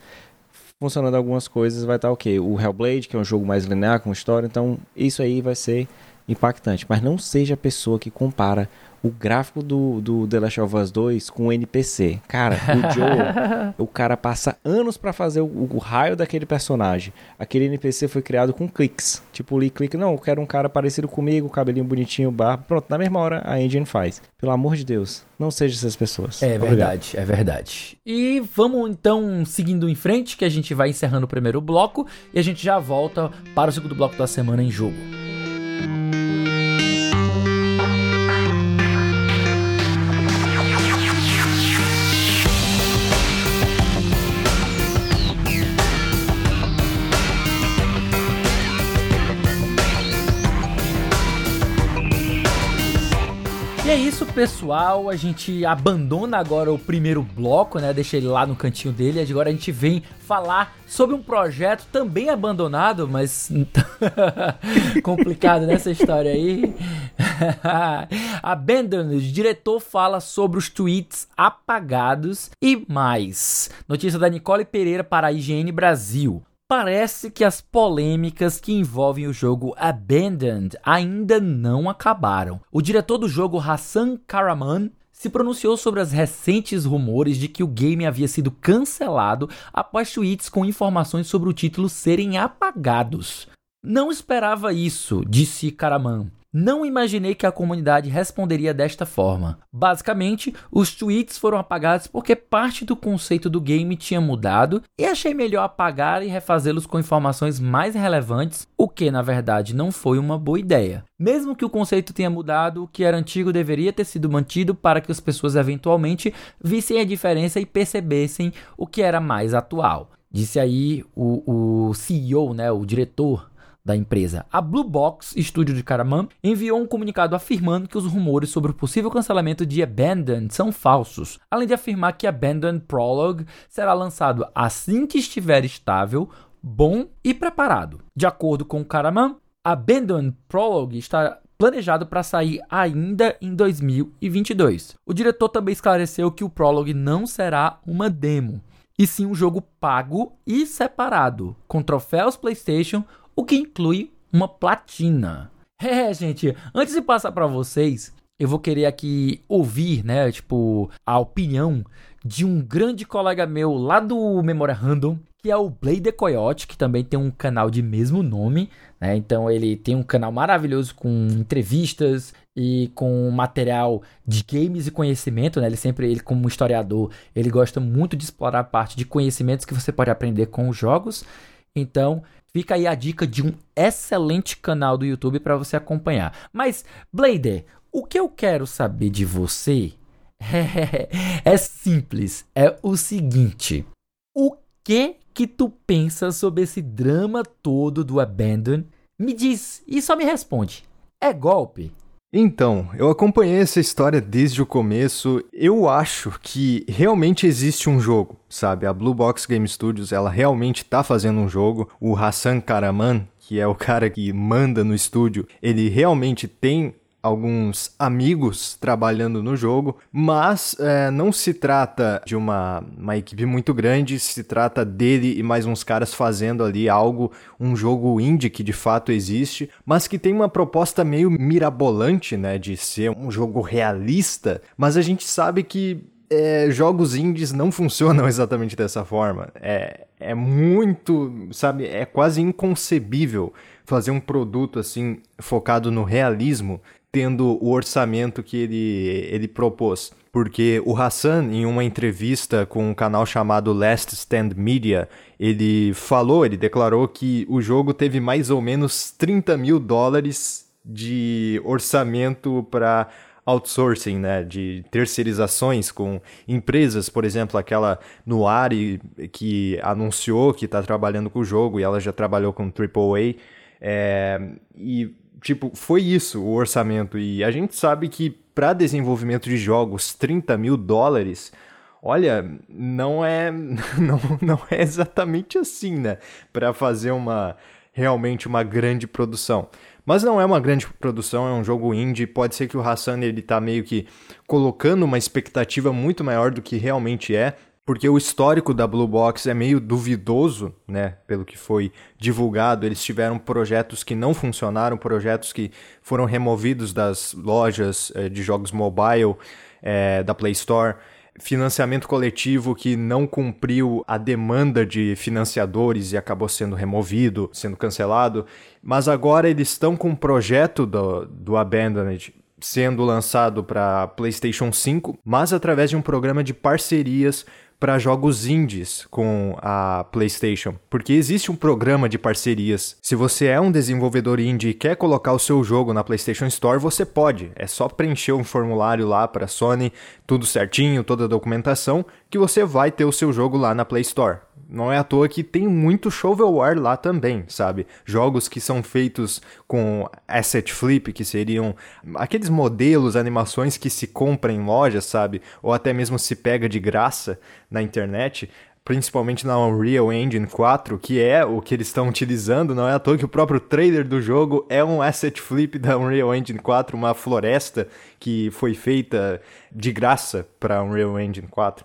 [SPEAKER 2] funcionando algumas coisas vai estar ok. O Hellblade, que é um jogo mais linear, com história, então isso aí vai ser impactante. Mas não seja a pessoa que compara o gráfico do, do The Last of Us 2 com o NPC. Cara, o Joe, o cara passa anos para fazer o, o, raio daquele personagem. Aquele NPC foi criado com cliques. Tipo, ali clique, não, eu quero um cara parecido comigo, cabelinho bonitinho, barba. Pronto, na mesma hora a engine faz. Pelo amor de Deus, não seja essas pessoas.
[SPEAKER 1] É Obrigado. verdade, é verdade. E vamos então seguindo em frente, que a gente vai encerrando o primeiro bloco e a gente já volta para o segundo bloco da semana em jogo. é isso, pessoal. A gente abandona agora o primeiro bloco, né? Deixa ele lá no cantinho dele. Agora a gente vem falar sobre um projeto também abandonado, mas complicado nessa história aí. Abandoned, diretor fala sobre os tweets apagados e mais. Notícia da Nicole Pereira para a IGN Brasil. Parece que as polêmicas que envolvem o jogo Abandoned ainda não acabaram. O diretor do jogo, Hassan Karaman, se pronunciou sobre as recentes rumores de que o game havia sido cancelado após tweets com informações sobre o título serem apagados. Não esperava isso, disse Karaman. Não imaginei que a comunidade responderia desta forma. Basicamente, os tweets foram apagados porque parte do conceito do game tinha mudado e achei melhor apagar e refazê-los com informações mais relevantes, o que na verdade não foi uma boa ideia. Mesmo que o conceito tenha mudado, o que era antigo deveria ter sido mantido para que as pessoas eventualmente vissem a diferença e percebessem o que era mais atual. Disse aí o, o CEO, né, o diretor da empresa. A Blue Box, estúdio de Karaman, enviou um comunicado afirmando que os rumores sobre o possível cancelamento de Abandoned são falsos, além de afirmar que Abandoned Prologue será lançado assim que estiver estável, bom e preparado. De acordo com Karaman, Abandoned Prologue está planejado para sair ainda em 2022. O diretor também esclareceu que o Prologue não será uma demo, e sim um jogo pago e separado, com troféus PlayStation, o que inclui uma platina. É, gente, antes de passar para vocês, eu vou querer aqui ouvir, né, tipo, a opinião de um grande colega meu lá do Memória Random, que é o Blade Coyote, que também tem um canal de mesmo nome, né? Então ele tem um canal maravilhoso com entrevistas e com material de games e conhecimento, né? Ele sempre, ele como historiador, ele gosta muito de explorar a parte de conhecimentos que você pode aprender com os jogos. Então, Fica aí a dica de um excelente canal do YouTube para você acompanhar. Mas, Blader, o que eu quero saber de você é, simples. É o seguinte: o que que tu pensa sobre esse drama todo do Abandon? Me diz e só me responde. É golpe?
[SPEAKER 4] Então, eu acompanhei essa história desde o começo. Eu acho que realmente existe um jogo, sabe? A Blue Box Game Studios, ela realmente tá fazendo um jogo. O Hassan Karaman, que é o cara que manda no estúdio, ele realmente tem alguns amigos trabalhando no jogo, mas é, não se trata de uma, uma equipe muito grande, se trata dele e mais uns caras fazendo ali algo, um jogo indie que de fato existe, mas que tem uma proposta meio mirabolante, né, de ser um jogo realista, mas a gente sabe que é, jogos indies não funcionam exatamente dessa forma. É, é muito, sabe, é quase inconcebível fazer um produto assim focado no realismo tendo o orçamento que ele, ele propôs. Porque o Hassan, em uma entrevista com um canal chamado Last Stand Media, ele falou, ele declarou que o jogo teve mais ou menos 30 mil dólares de orçamento para outsourcing, né, de terceirizações com empresas, por exemplo, aquela Nuari que anunciou que está trabalhando com o jogo e ela já trabalhou com AAA, é, e tipo, foi isso o orçamento. E a gente sabe que para desenvolvimento de jogos, 30 mil dólares, olha, não é, não, não é exatamente assim, né? Para fazer uma realmente uma grande produção. Mas não é uma grande produção, é um jogo indie. Pode ser que o Hassan ele tá meio que colocando uma expectativa muito maior do que realmente é porque o histórico da Blue Box é meio duvidoso, né? Pelo que foi divulgado, eles tiveram projetos que não funcionaram, projetos que foram removidos das lojas eh, de jogos mobile eh, da Play Store, financiamento coletivo que não cumpriu a demanda de financiadores e acabou sendo removido, sendo cancelado. Mas agora eles estão com um projeto do, do Abandoned sendo lançado para PlayStation 5, mas através de um programa de parcerias para jogos indies com a PlayStation, porque existe um programa de parcerias. Se você é um desenvolvedor indie e quer colocar o seu jogo na PlayStation Store, você pode. É só preencher um formulário lá para Sony, tudo certinho, toda a documentação, que você vai ter o seu jogo lá na Play Store. Não é à toa que tem muito shovelware lá também, sabe? Jogos que são feitos com asset flip, que seriam aqueles modelos, animações que se compram em lojas, sabe? Ou até mesmo se pega de graça na internet principalmente na Unreal Engine 4, que é o que eles estão utilizando, não é à toa que o próprio trailer do jogo é um asset flip da Unreal Engine 4, uma floresta que foi feita de graça para Unreal Engine 4.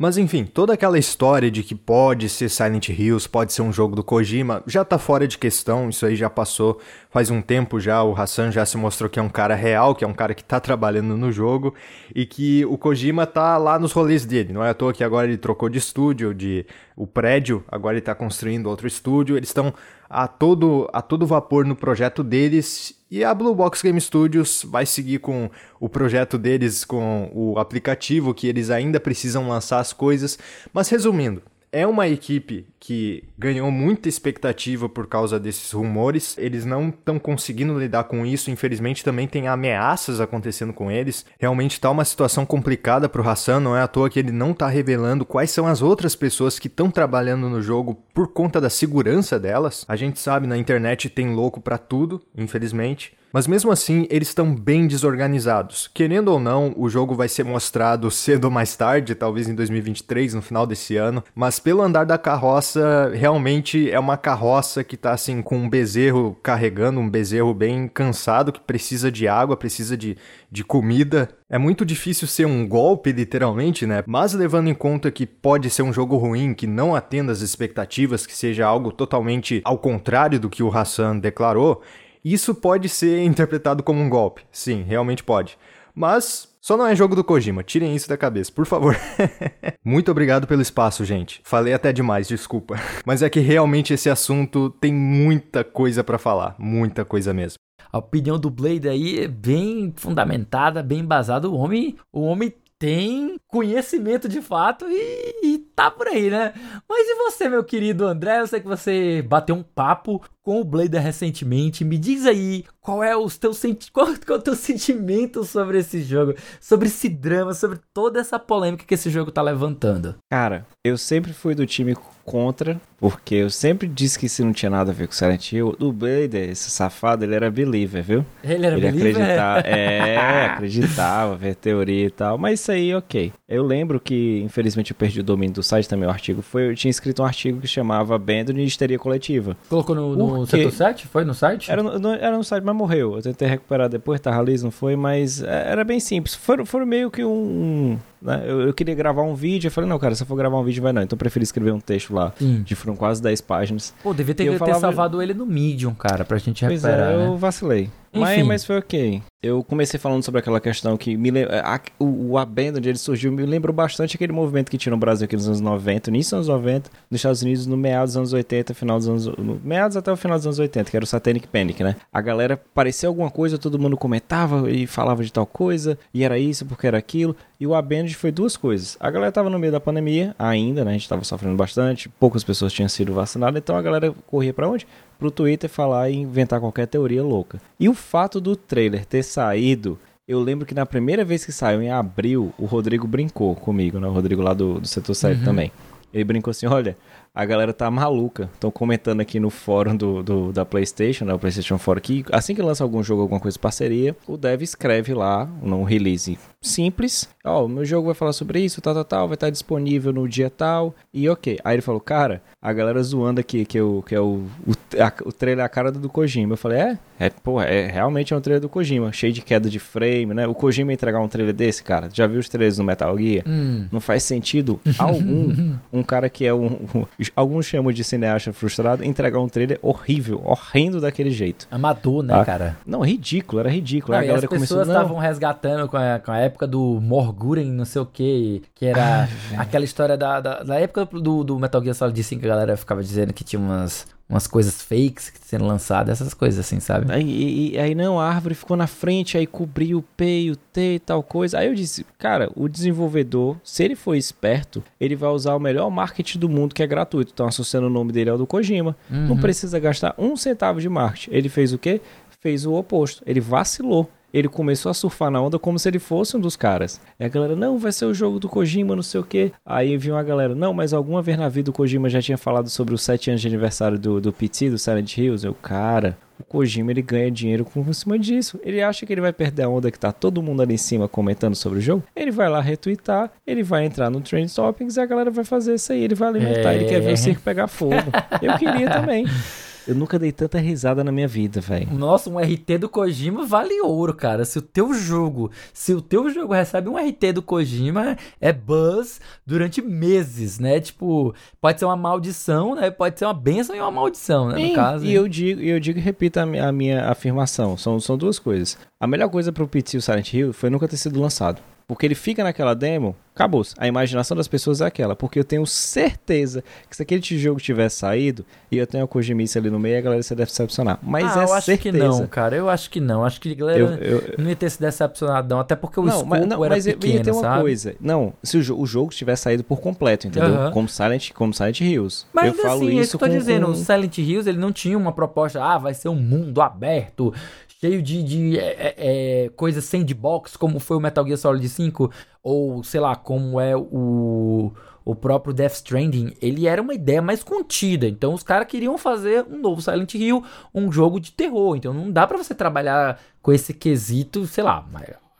[SPEAKER 4] Mas enfim, toda aquela história de que pode ser Silent Hills, pode ser um jogo do Kojima, já tá fora de questão, isso aí já passou faz um tempo já, o Hassan já se mostrou que é um cara real, que é um cara que tá trabalhando no jogo, e que o Kojima tá lá nos rolês dele, não é à toa que agora ele trocou de estúdio, de o prédio, agora ele tá construindo outro estúdio, eles estão a todo, a todo vapor no projeto deles e a Blue Box Game Studios vai seguir com o projeto deles, com o aplicativo que eles ainda precisam lançar as coisas. Mas resumindo, é uma equipe que ganhou muita expectativa por causa desses rumores. Eles não estão conseguindo lidar com isso. Infelizmente, também tem ameaças acontecendo com eles. Realmente está uma situação complicada para o Hassan. Não é à toa que ele não está revelando quais são as outras pessoas que estão trabalhando no jogo por conta da segurança delas. A gente sabe, na internet tem louco para tudo, infelizmente. Mas mesmo assim, eles estão bem desorganizados. Querendo ou não, o jogo vai ser mostrado cedo ou mais tarde, talvez em 2023, no final desse ano. Mas pelo andar da carroça, realmente é uma carroça que tá assim com um bezerro carregando, um bezerro bem cansado, que precisa de água, precisa de, de comida. É muito difícil ser um golpe, literalmente, né? Mas levando em conta que pode ser um jogo ruim, que não atenda às expectativas, que seja algo totalmente ao contrário do que o Hassan declarou, isso pode ser interpretado como um golpe. Sim, realmente pode. Mas só não é jogo do Kojima, tirem isso da cabeça, por favor. Muito obrigado pelo espaço, gente. Falei até demais, desculpa. Mas é que realmente esse assunto tem muita coisa para falar, muita coisa mesmo.
[SPEAKER 1] A opinião do Blade aí é bem fundamentada, bem embasada. O homem, o homem tem conhecimento de fato e, e, tá por aí, né? Mas e você, meu querido André? Eu sei que você bateu um papo com o Blader recentemente. Me diz aí qual é, os teus senti qual, qual é o teu sentimento sobre esse jogo, sobre esse drama, sobre toda essa polêmica que esse jogo tá levantando.
[SPEAKER 2] Cara, eu sempre fui do time contra, porque eu sempre disse que isso não tinha nada a ver com Silent Hill. O Blader, esse safado, ele era believer, viu?
[SPEAKER 1] Ele era ele believer?
[SPEAKER 2] Acreditava, é, acreditava, ver teoria e tal. Mas isso aí, ok. Eu lembro que, infelizmente, eu perdi o domínio do site também, o artigo foi... Eu tinha escrito um artigo que chamava Abandon de Histeria Coletiva.
[SPEAKER 1] Colocou no, no no setor 7? Foi no site?
[SPEAKER 2] Era no, era no site, mas morreu. Eu tentei recuperar depois, tava liso, não foi, mas é, era bem simples. Foram, foram meio que um. Né? Eu, eu, queria gravar um vídeo, eu falei, não, cara, se eu for gravar um vídeo, vai não. Então eu preferi escrever um texto lá. Sim. De foram quase 10 páginas.
[SPEAKER 1] Pô, devia ter, ter falava... salvado ele no Medium, cara, pra gente recuperar.
[SPEAKER 2] Pois
[SPEAKER 1] é,
[SPEAKER 2] eu
[SPEAKER 1] né?
[SPEAKER 2] vacilei. Mas, mas foi ok. Eu comecei falando sobre aquela questão que me lembra, o, o Abandon, ele surgiu, me lembrou bastante aquele movimento que tinha no Brasil aqui nos anos 90, início dos anos 90, nos Estados Unidos no meados dos anos 80, final dos anos. meados até o final dos anos 80, que era o Satanic Panic, né? A galera parecia alguma coisa, todo mundo comentava e falava de tal coisa, e era isso porque era aquilo. E o Abandon foi duas coisas. A galera tava no meio da pandemia, ainda, né? A gente tava sofrendo bastante, poucas pessoas tinham sido vacinadas, então a galera corria para onde? pro Twitter falar e inventar qualquer teoria louca. E o fato do trailer ter saído, eu lembro que na primeira vez que saiu, em abril, o Rodrigo brincou comigo, né? O Rodrigo lá do, do setor 7 uhum. também. Ele brincou assim: olha, a galera tá maluca. Estão comentando aqui no fórum do, do, da PlayStation, né? O PlayStation Fórum aqui. Assim que lança algum jogo, alguma coisa de parceria, o dev escreve lá, num release simples: Ó, oh, meu jogo vai falar sobre isso, tal, tal, tal, vai estar disponível no dia tal. E ok. Aí ele falou: Cara, a galera zoando aqui, que, eu, que é o, o, a, o trailer é a cara do Kojima. Eu falei: É, é, pô, é, realmente é um trailer do Kojima, cheio de queda de frame, né? O Kojima entregar um trailer desse, cara, já viu os trailers no Metal Gear? Hum. Não faz sentido algum um cara que é um, um alguns chamam de cineasta frustrado, entregar um trailer horrível, horrendo daquele jeito.
[SPEAKER 1] Amador, né, ah, cara?
[SPEAKER 2] Não, ridículo, era ridículo.
[SPEAKER 1] Não, a galera as pessoas estavam resgatando com a, com a, época do Morguren, não sei o que, que era ah, aquela história da, da, da, época do, do Metal Gear Solid 5 que a galera ficava dizendo que tinha umas umas coisas fakes sendo lançadas, essas coisas assim, sabe?
[SPEAKER 2] Aí, e, aí não, a árvore ficou na frente, aí cobriu o P e o T e tal coisa. Aí eu disse, cara, o desenvolvedor, se ele for esperto, ele vai usar o melhor marketing do mundo que é gratuito. Então associando o nome dele ao do Kojima. Uhum. Não precisa gastar um centavo de marketing. Ele fez o quê? Fez o oposto. Ele vacilou ele começou a surfar na onda como se ele fosse um dos caras. E a galera, não, vai ser o jogo do Kojima, não sei o quê. Aí viu a galera, não, mas alguma vez na vida o Kojima já tinha falado sobre os 7 anos de aniversário do, do PT, do Silent Hills. Eu, cara, o Kojima ele ganha dinheiro com cima disso. Ele acha que ele vai perder a onda que tá todo mundo ali em cima comentando sobre o jogo. Ele vai lá retweetar, ele vai entrar no Trend Topics e a galera vai fazer isso aí. Ele vai alimentar, é... ele quer ver o circo pegar fogo. Eu queria também. Eu nunca dei tanta risada na minha vida, velho.
[SPEAKER 1] Nossa, um RT do Kojima vale ouro, cara. Se o teu jogo, se o teu jogo recebe um RT do Kojima, é buzz durante meses, né? Tipo, pode ser uma maldição, né? Pode ser uma benção e uma maldição, né?
[SPEAKER 2] Sim, no caso. E eu digo, eu digo e repito a, a, minha afirmação. São, são duas coisas. A melhor coisa pro Pete e o Silent Hill foi nunca ter sido lançado. Porque ele fica naquela demo, acabou. -se. A imaginação das pessoas é aquela. Porque eu tenho certeza que se aquele jogo tivesse saído e eu tenho a Kojimice ali no meio, a galera se decepcionar. Mas ah, é
[SPEAKER 1] eu acho
[SPEAKER 2] certeza.
[SPEAKER 1] que não, cara. Eu acho que não. Acho que a galera eu, eu, não ia ter se decepcionado, não. Até porque o não, mas, não, era mas pequeno, ia ter uma sabe? coisa.
[SPEAKER 2] Não, se o, o, jogo tivesse saído por completo, entendeu? Como, Silent, como Silent Hills.
[SPEAKER 1] Mas
[SPEAKER 2] eu
[SPEAKER 1] assim,
[SPEAKER 2] falo é
[SPEAKER 1] isso eu tô com, dizendo. Com... O Silent Hills, ele não tinha uma proposta, ah, vai ser um mundo aberto, cheio de, de é, é, é coisas sandbox, como foi o Metal Gear Solid 5, ou sei lá, como é o, o próprio Death Stranding, ele era uma ideia mais contida. Então os caras queriam fazer um novo Silent Hill, um jogo de terror. Então não dá para você trabalhar com esse quesito, sei lá,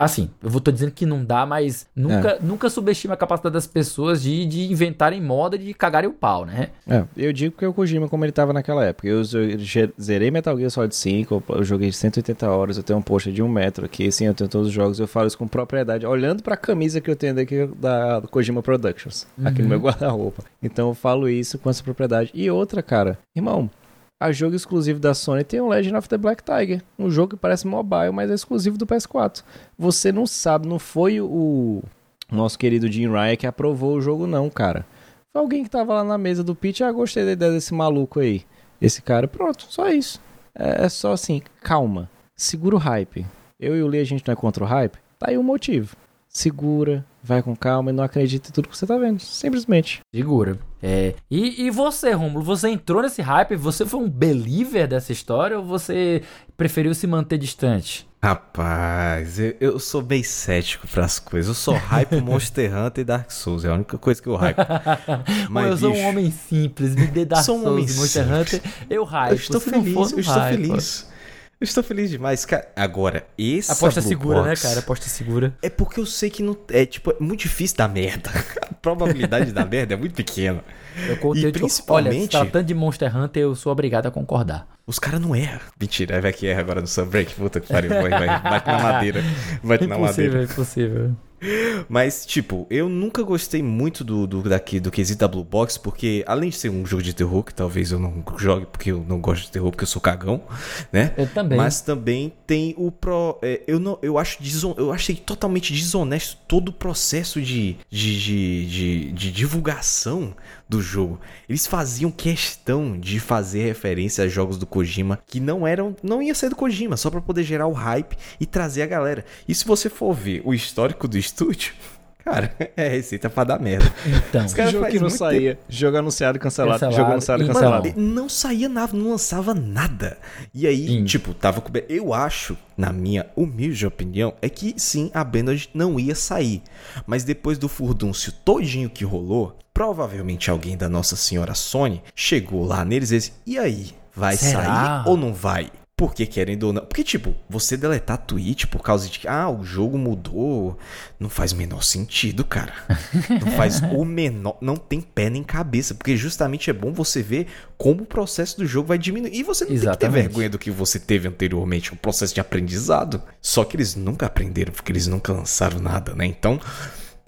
[SPEAKER 1] Assim, eu vou tô dizendo que não dá, mas nunca, é. nunca subestima a capacidade das pessoas de, de inventarem moda de cagarem o pau, né?
[SPEAKER 2] É, eu digo que o Kojima, como ele tava naquela época, eu, zerei Metal Gear Solid 5, eu joguei 180 horas, eu tenho um post de um metro aqui, sim, eu tenho todos os jogos, eu falo isso com propriedade, olhando pra camisa que eu tenho daqui da Kojima Productions, uhum. aqui no meu guarda-roupa. Então eu falo isso com essa propriedade. E outra, cara, irmão, a jogo exclusivo da Sony tem o Legend of the Black Tiger, um jogo que parece mobile, mas é exclusivo do PS4. Você não sabe, não foi o nosso querido Jim Ryan que aprovou o jogo não, cara. Foi alguém que tava lá na mesa do pitch, ah, gostei da ideia desse maluco aí. Esse cara, pronto, só isso. É, é só assim, calma, segura o hype. Eu e o Lee, a gente não é contra o hype? Tá aí o motivo. Segura, vai com calma e não acredita em tudo que você tá vendo. Simplesmente.
[SPEAKER 1] Segura. É. E, e você, Romulo, você entrou nesse hype? Você foi um believer dessa história ou você preferiu se manter distante?
[SPEAKER 3] Rapaz, eu, eu sou bem cético para as coisas. Eu sou hype Monster Hunter e Dark Souls. É a única coisa que eu hype.
[SPEAKER 1] Mas, eu sou um homem simples. Me dê Dark Souls um homem Monster simples. Hunter. Eu hype. Eu
[SPEAKER 3] estou Se feliz. eu estou hype, feliz. Eu estou feliz demais, cara. Agora, essa
[SPEAKER 1] Aposta segura, né, cara? Aposta segura.
[SPEAKER 3] É porque eu sei que não. É, tipo, é muito difícil dar merda. A probabilidade da merda é muito pequena.
[SPEAKER 1] Eu contei, e principalmente. Olha, tratando de Monster Hunter, eu sou obrigado a concordar.
[SPEAKER 3] Os caras não erram. Mentira, vai que erra agora no Sunbreak. Puta que pariu. Vai, vai, bate na madeira. Bate na madeira.
[SPEAKER 1] É impossível.
[SPEAKER 3] Mas, tipo, eu nunca gostei muito do, do, daqui, do quesito da Blue Box, porque além de ser um jogo de terror, que talvez eu não jogue porque eu não gosto de terror, porque eu sou cagão, né?
[SPEAKER 1] Eu também.
[SPEAKER 3] Mas também tem o pro. É, eu, não, eu, acho deson, eu achei totalmente desonesto todo o processo de, de, de, de, de divulgação do jogo. Eles faziam questão de fazer referência a jogos do Kojima que não eram, não ia ser do Kojima, só para poder gerar o hype e trazer a galera. E se você for ver o histórico do estúdio, Cara, é receita pra dar merda.
[SPEAKER 2] Então, Os jogo que não saía. Tempo. Jogo anunciado cancelado. cancelado. Jogo anunciado cancelado.
[SPEAKER 3] Mano, não saía nada, não lançava nada. E aí, sim. tipo, tava com. Eu acho, na minha humilde opinião, é que sim, a Bandage não ia sair. Mas depois do furdúncio todinho que rolou, provavelmente alguém da Nossa Senhora Sony chegou lá neles e disse: E aí? Vai Será? sair ou não vai? Porque querendo ou não. Porque, tipo, você deletar tweet por causa de que, ah, o jogo mudou. Não faz o menor sentido, cara. Não faz o menor. Não tem pé nem cabeça. Porque justamente é bom você ver como o processo do jogo vai diminuir. E você não Exatamente. tem que ter vergonha do que você teve anteriormente. O um processo de aprendizado. Só que eles nunca aprenderam, porque eles nunca lançaram nada, né? Então,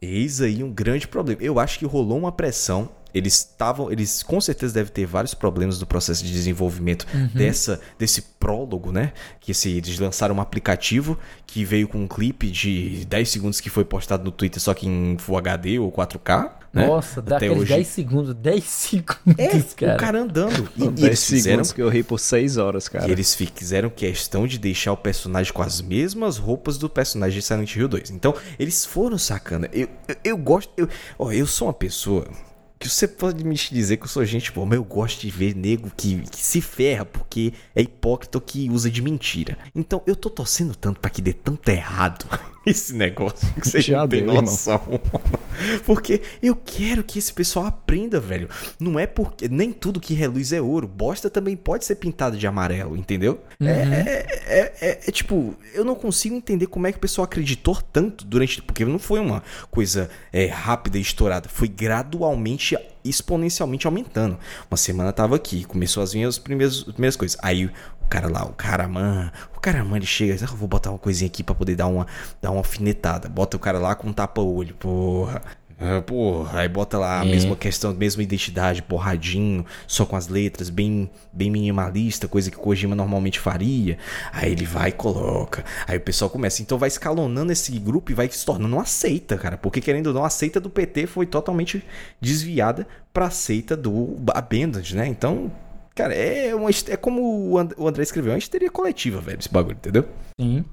[SPEAKER 3] eis aí um grande problema. Eu acho que rolou uma pressão eles estavam, eles com certeza devem ter vários problemas no processo de desenvolvimento uhum. dessa desse prólogo, né? Que esse, eles lançaram um aplicativo que veio com um clipe de 10 segundos que foi postado no Twitter só que em Full HD ou 4K.
[SPEAKER 1] Né? Nossa, dá Até hoje... 10 segundos, 10 segundos,
[SPEAKER 3] é, cara. o cara andando.
[SPEAKER 2] E, 10 e eles fizeram que eu ri por 6 horas, cara.
[SPEAKER 3] E eles fizeram questão de deixar o personagem com as mesmas roupas do personagem de Silent Hill 2. Então, eles foram sacando. Eu, eu, eu gosto. Eu, ó, eu sou uma pessoa que você pode me dizer que eu sou gente boa, mas eu gosto de ver nego que, que se ferra porque é hipócrita que usa de mentira. Então eu tô torcendo tanto para que dê tanto errado esse negócio que você já tem noção. porque eu quero que esse pessoal aprenda, velho. Não é porque nem tudo que reluz é ouro. Bosta também pode ser pintado de amarelo, entendeu? Uhum. É, é, é, é, tipo, eu não consigo entender como é que o pessoal acreditou tanto durante. Porque não foi uma coisa é, rápida e estourada. Foi gradualmente exponencialmente aumentando. Uma semana tava aqui, começou as minhas primeiras, primeiras coisas. Aí cara lá, o Caraman, o Caraman ele chega, ah, vou botar uma coisinha aqui para poder dar uma, dar uma alfinetada. Bota o cara lá com um tapa-olho, porra. Ah, porra, aí bota lá a é. mesma questão, mesma identidade, porradinho, só com as letras, bem, bem minimalista, coisa que o Kojima normalmente faria. Aí ele vai e coloca. Aí o pessoal começa. Então vai escalonando esse grupo e vai se tornando uma seita, cara. Porque querendo ou não, a seita do PT foi totalmente desviada pra seita do Abandoned, né? Então, Cara, é, uma, é como o André escreveu, é uma histeria coletiva, velho, esse bagulho, entendeu?
[SPEAKER 1] Sim.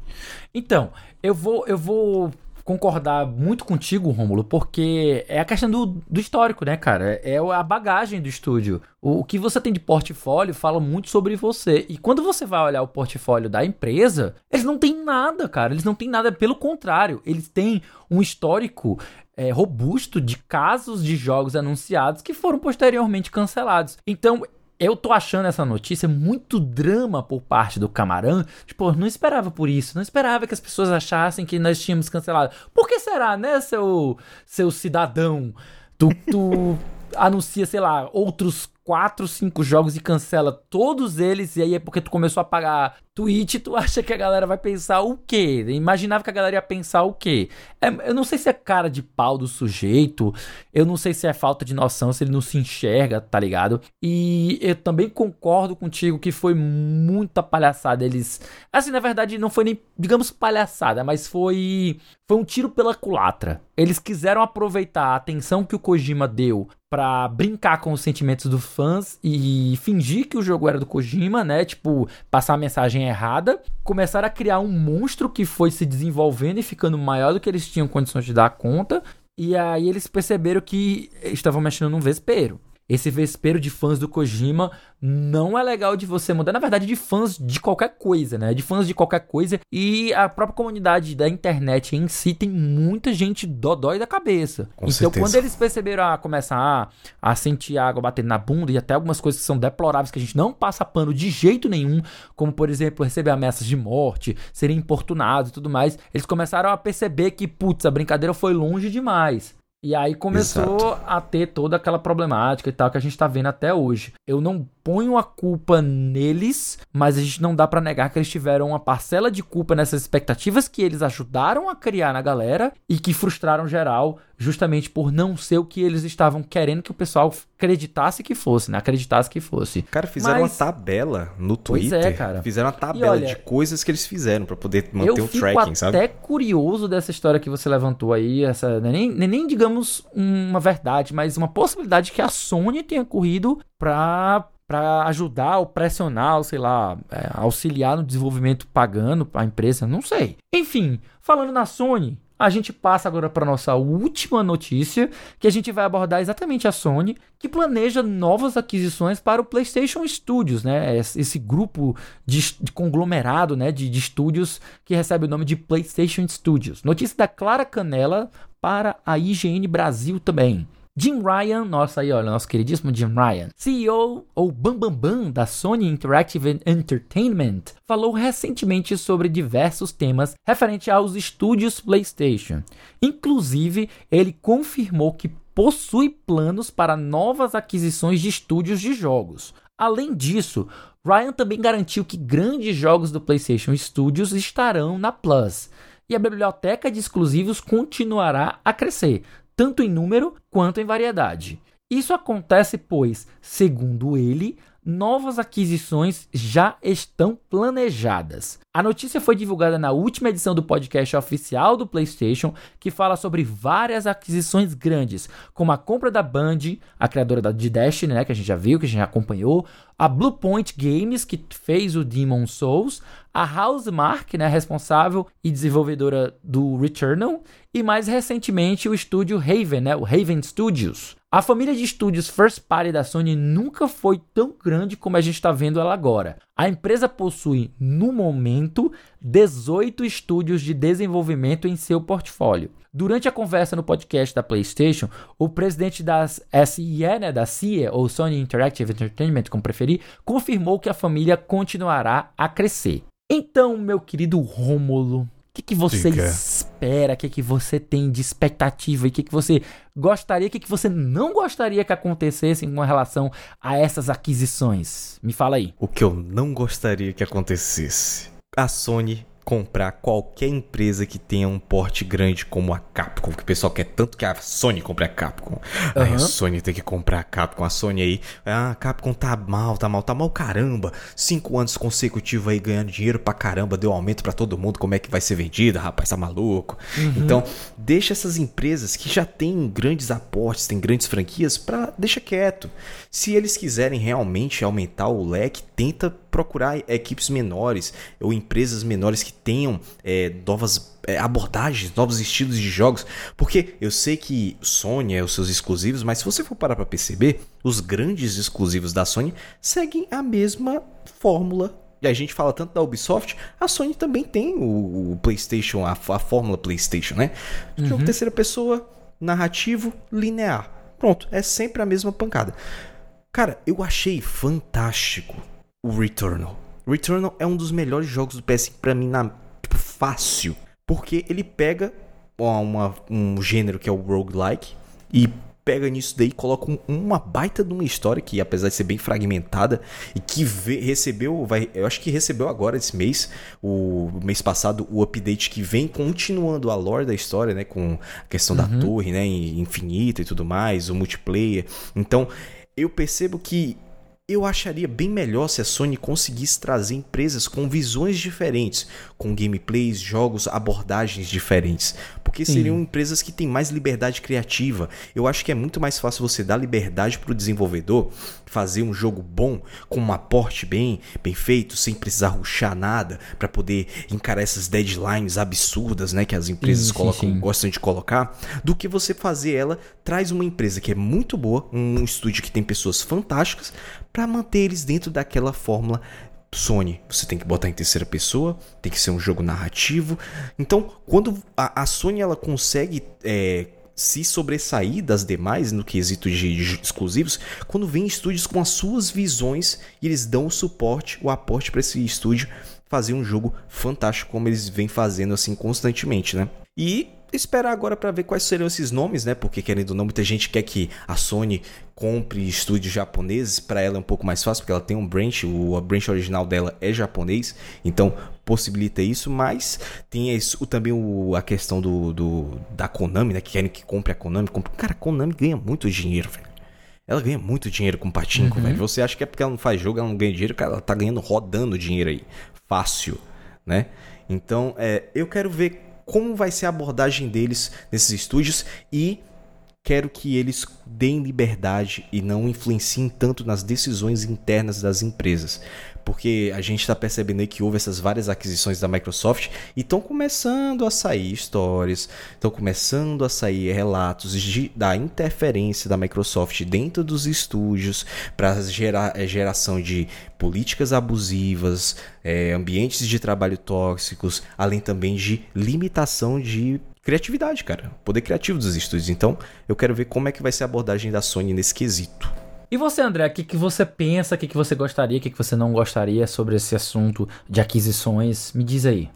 [SPEAKER 1] Então, eu vou, eu vou concordar muito contigo, Rômulo, porque é a questão do, do histórico, né, cara? É a bagagem do estúdio. O, o que você tem de portfólio fala muito sobre você. E quando você vai olhar o portfólio da empresa, eles não têm nada, cara. Eles não têm nada. Pelo contrário, eles têm um histórico é, robusto de casos de jogos anunciados que foram posteriormente cancelados. Então, eu tô achando essa notícia muito drama por parte do Camarão. Tipo, não esperava por isso. Não esperava que as pessoas achassem que nós tínhamos cancelado. Por que será, né, seu, seu cidadão? Tu, tu anuncia, sei lá, outros 4, 5 jogos e cancela todos eles, e aí é porque tu começou a pagar Twitch, tu acha que a galera vai pensar o quê? Imaginava que a galera ia pensar o quê? É, eu não sei se é cara de pau do sujeito, eu não sei se é falta de noção, se ele não se enxerga, tá ligado? E eu também concordo contigo que foi muita palhaçada. Eles. Assim, na verdade, não foi nem, digamos, palhaçada, mas foi. Foi um tiro pela culatra. Eles quiseram aproveitar a atenção que o Kojima deu para brincar com os sentimentos dos fãs e fingir que o jogo era do Kojima, né? Tipo, passar a mensagem errada, começaram a criar um monstro que foi se desenvolvendo e ficando maior do que eles tinham condições de dar conta. E aí eles perceberam que estavam mexendo num vespeiro. Esse vespeiro de fãs do Kojima não é legal de você mudar. Na verdade, de fãs de qualquer coisa, né? De fãs de qualquer coisa. E a própria comunidade da internet em si tem muita gente dodói da cabeça. Com então, certeza. quando eles perceberam a começar a, a sentir água batendo na bunda e até algumas coisas que são deploráveis que a gente não passa pano de jeito nenhum, como por exemplo, receber ameaças de morte, serem importunados e tudo mais, eles começaram a perceber que, putz, a brincadeira foi longe demais. E aí começou Exato. a ter toda aquela problemática e tal que a gente tá vendo até hoje. Eu não ponho a culpa neles, mas a gente não dá para negar que eles tiveram uma parcela de culpa nessas expectativas que eles ajudaram a criar na galera e que frustraram geral justamente por não ser o que eles estavam querendo que o pessoal acreditasse que fosse, né? Acreditasse que fosse.
[SPEAKER 3] Cara, fizeram Mas... uma tabela no Twitter. Pois é, cara. Fizeram uma tabela olha, de coisas que eles fizeram para poder manter o tracking, sabe?
[SPEAKER 1] Eu até curioso dessa história que você levantou aí, essa é nem, nem digamos uma verdade, mas uma possibilidade que a Sony tenha corrido para para ajudar ou pressionar, ou sei lá, é, auxiliar no desenvolvimento pagando a empresa, não sei. Enfim, falando na Sony, a gente passa agora para nossa última notícia, que a gente vai abordar exatamente a Sony, que planeja novas aquisições para o PlayStation Studios, né? Esse grupo de, conglomerado, né, de, de estúdios que recebe o nome de PlayStation Studios. Notícia da Clara Canela para a IGN Brasil também. Jim Ryan, nossa aí, olha, nosso queridíssimo Jim Ryan, CEO ou Bambambam Bam Bam da Sony Interactive Entertainment, falou recentemente sobre diversos temas referente aos estúdios PlayStation. Inclusive, ele confirmou que possui planos para novas aquisições de estúdios de jogos. Além disso, Ryan também garantiu que grandes jogos do PlayStation Studios estarão na Plus e a biblioteca de exclusivos continuará a crescer, tanto em número quanto em variedade. Isso acontece pois, segundo ele, novas aquisições já estão planejadas. A notícia foi divulgada na última edição do podcast oficial do PlayStation, que fala sobre várias aquisições grandes, como a compra da Band, a criadora de Destiny, né, que a gente já viu, que a gente já acompanhou, a Bluepoint Games, que fez o Demon Souls, a Housemark, né, responsável e desenvolvedora do Returnal, e mais recentemente o estúdio Raven, né, o Raven Studios. A família de estúdios first party da Sony nunca foi tão grande como a gente está vendo ela agora. A empresa possui, no momento, 18 estúdios de desenvolvimento em seu portfólio. Durante a conversa no podcast da PlayStation, o presidente das SIE, né, da CIE, ou Sony Interactive Entertainment, como preferir, confirmou que a família continuará a crescer. Então, meu querido Rômulo, que, que você espera? O que, que você tem de expectativa? E o que, que você gostaria? O que, que você não gostaria que acontecesse em relação a essas aquisições? Me fala aí.
[SPEAKER 3] O que eu não gostaria que acontecesse? A Sony comprar qualquer empresa que tenha um porte grande como a Capcom, que o pessoal quer tanto que a Sony compre a Capcom. Uhum. Aí a Sony tem que comprar a Capcom, a Sony aí, ah, a Capcom tá mal, tá mal, tá mal caramba. Cinco anos consecutivos aí ganhando dinheiro pra caramba, deu aumento para todo mundo, como é que vai ser vendida, rapaz, tá maluco. Uhum. Então, deixa essas empresas que já têm grandes aportes, têm grandes franquias, pra, deixa quieto. Se eles quiserem realmente aumentar o leque, tenta procurar equipes menores ou empresas menores que tenham é, novas é, abordagens, novos estilos de jogos, porque eu sei que Sony é os seus exclusivos, mas se você for parar para perceber, os grandes exclusivos da Sony seguem a mesma fórmula e a gente fala tanto da Ubisoft, a Sony também tem o, o PlayStation, a, a, fórmula PlayStation, né? Uhum. Jogo terceira pessoa, narrativo, linear. Pronto, é sempre a mesma pancada. Cara, eu achei fantástico o Returnal. Returnal é um dos melhores jogos do PS5 para mim na tipo, fácil, porque ele pega uma, um gênero que é o roguelike e pega nisso daí, coloca um, uma baita de uma história que apesar de ser bem fragmentada e que vê, recebeu, vai, eu acho que recebeu agora esse mês, o mês passado, o update que vem continuando a lore da história, né, com a questão uhum. da torre, né, infinita e tudo mais, o multiplayer. Então, eu percebo que eu acharia bem melhor se a Sony conseguisse trazer empresas com visões diferentes, com gameplays, jogos, abordagens diferentes, porque seriam Sim. empresas que têm mais liberdade criativa. Eu acho que é muito mais fácil você dar liberdade para o desenvolvedor fazer um jogo bom, com um aporte bem, bem feito, sem precisar ruxar nada, para poder encarar essas deadlines absurdas, né, que as empresas sim, colocam, sim. gostam de colocar, do que você fazer ela traz uma empresa que é muito boa, um estúdio que tem pessoas fantásticas, para manter eles dentro daquela fórmula Sony, você tem que botar em terceira pessoa, tem que ser um jogo narrativo. Então, quando a, a Sony ela consegue é, se sobressair das demais no quesito de exclusivos quando vem estúdios com as suas visões e eles dão o suporte, o aporte para esse estúdio fazer um jogo fantástico como eles vêm fazendo assim constantemente, né? E esperar agora para ver quais serão esses nomes, né? Porque querendo ou não, muita gente quer que a Sony compre estúdios japoneses. Para ela é um pouco mais fácil, porque ela tem um branch, o a branch original dela é japonês, então possibilita isso. Mas tem isso, também o, a questão do, do, da Konami, né? Que querem que compre a Konami. Compre... Cara, a Konami ganha muito dinheiro, velho. Ela ganha muito dinheiro com patinco, uhum. velho. Você acha que é porque ela não faz jogo, ela não ganha dinheiro, cara, ela tá ganhando rodando dinheiro aí. Fácil, né? Então, é, eu quero ver como vai ser a abordagem deles nesses estúdios e quero que eles deem liberdade e não influenciem tanto nas decisões internas das empresas. Porque a gente está percebendo aí que houve essas várias aquisições da Microsoft e estão começando a sair histórias, estão começando a sair relatos de, da interferência da Microsoft dentro dos estúdios para gerar é, geração de políticas abusivas, é, ambientes de trabalho tóxicos, além também de limitação de criatividade, cara. Poder criativo dos estúdios. Então, eu quero ver como é que vai ser a abordagem da Sony nesse quesito.
[SPEAKER 1] E você, André, o que, que você pensa, o que, que você gostaria, o que, que você não gostaria sobre esse assunto de aquisições? Me diz aí.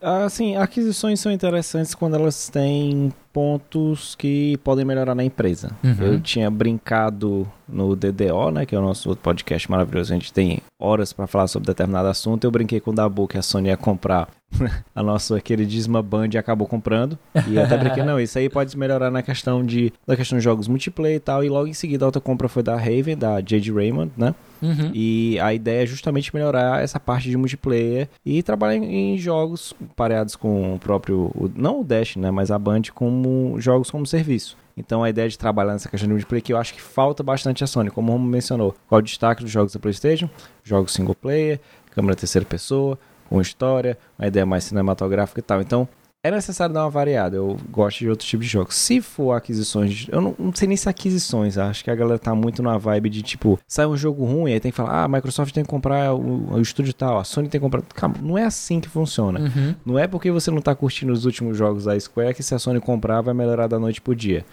[SPEAKER 2] Ah, assim, aquisições são interessantes quando elas têm pontos que podem melhorar na empresa. Uhum. Eu tinha brincado no DDO, né, que é o nosso outro podcast maravilhoso. A gente tem horas para falar sobre determinado assunto. Eu brinquei com o Dabu que a Sony ia comprar a nossa queridíssima Band acabou comprando. E eu até brinquei, não, isso aí pode melhorar na questão de da questão de jogos multiplayer e tal. E logo em seguida a outra compra foi da Raven, da Jade Raymond, né? Uhum. E a ideia é justamente melhorar essa parte de multiplayer e trabalhar em, jogos pareados com o próprio, não o Dash, né, mas a Band como jogos como serviço. Então a ideia de trabalhar nessa questão de multiplayer que eu acho que falta bastante a Sony, como o Romo mencionou. Qual o destaque dos jogos da PlayStation? Jogos single player, câmera terceira pessoa, com história, uma ideia mais cinematográfica e tal. Então é necessário dar uma variada. Eu gosto de outro tipo de jogos. Se for aquisições, eu não, não, sei nem se aquisições. Acho que a galera tá muito na vibe de tipo, sai um jogo ruim, aí tem que falar, ah, a Microsoft tem que comprar o, o estúdio tal, a Sony tem que comprar. Calma, não é assim que funciona. Uhum. Não é porque você não tá curtindo os últimos jogos da Square que se a Sony comprar vai melhorar da noite pro dia.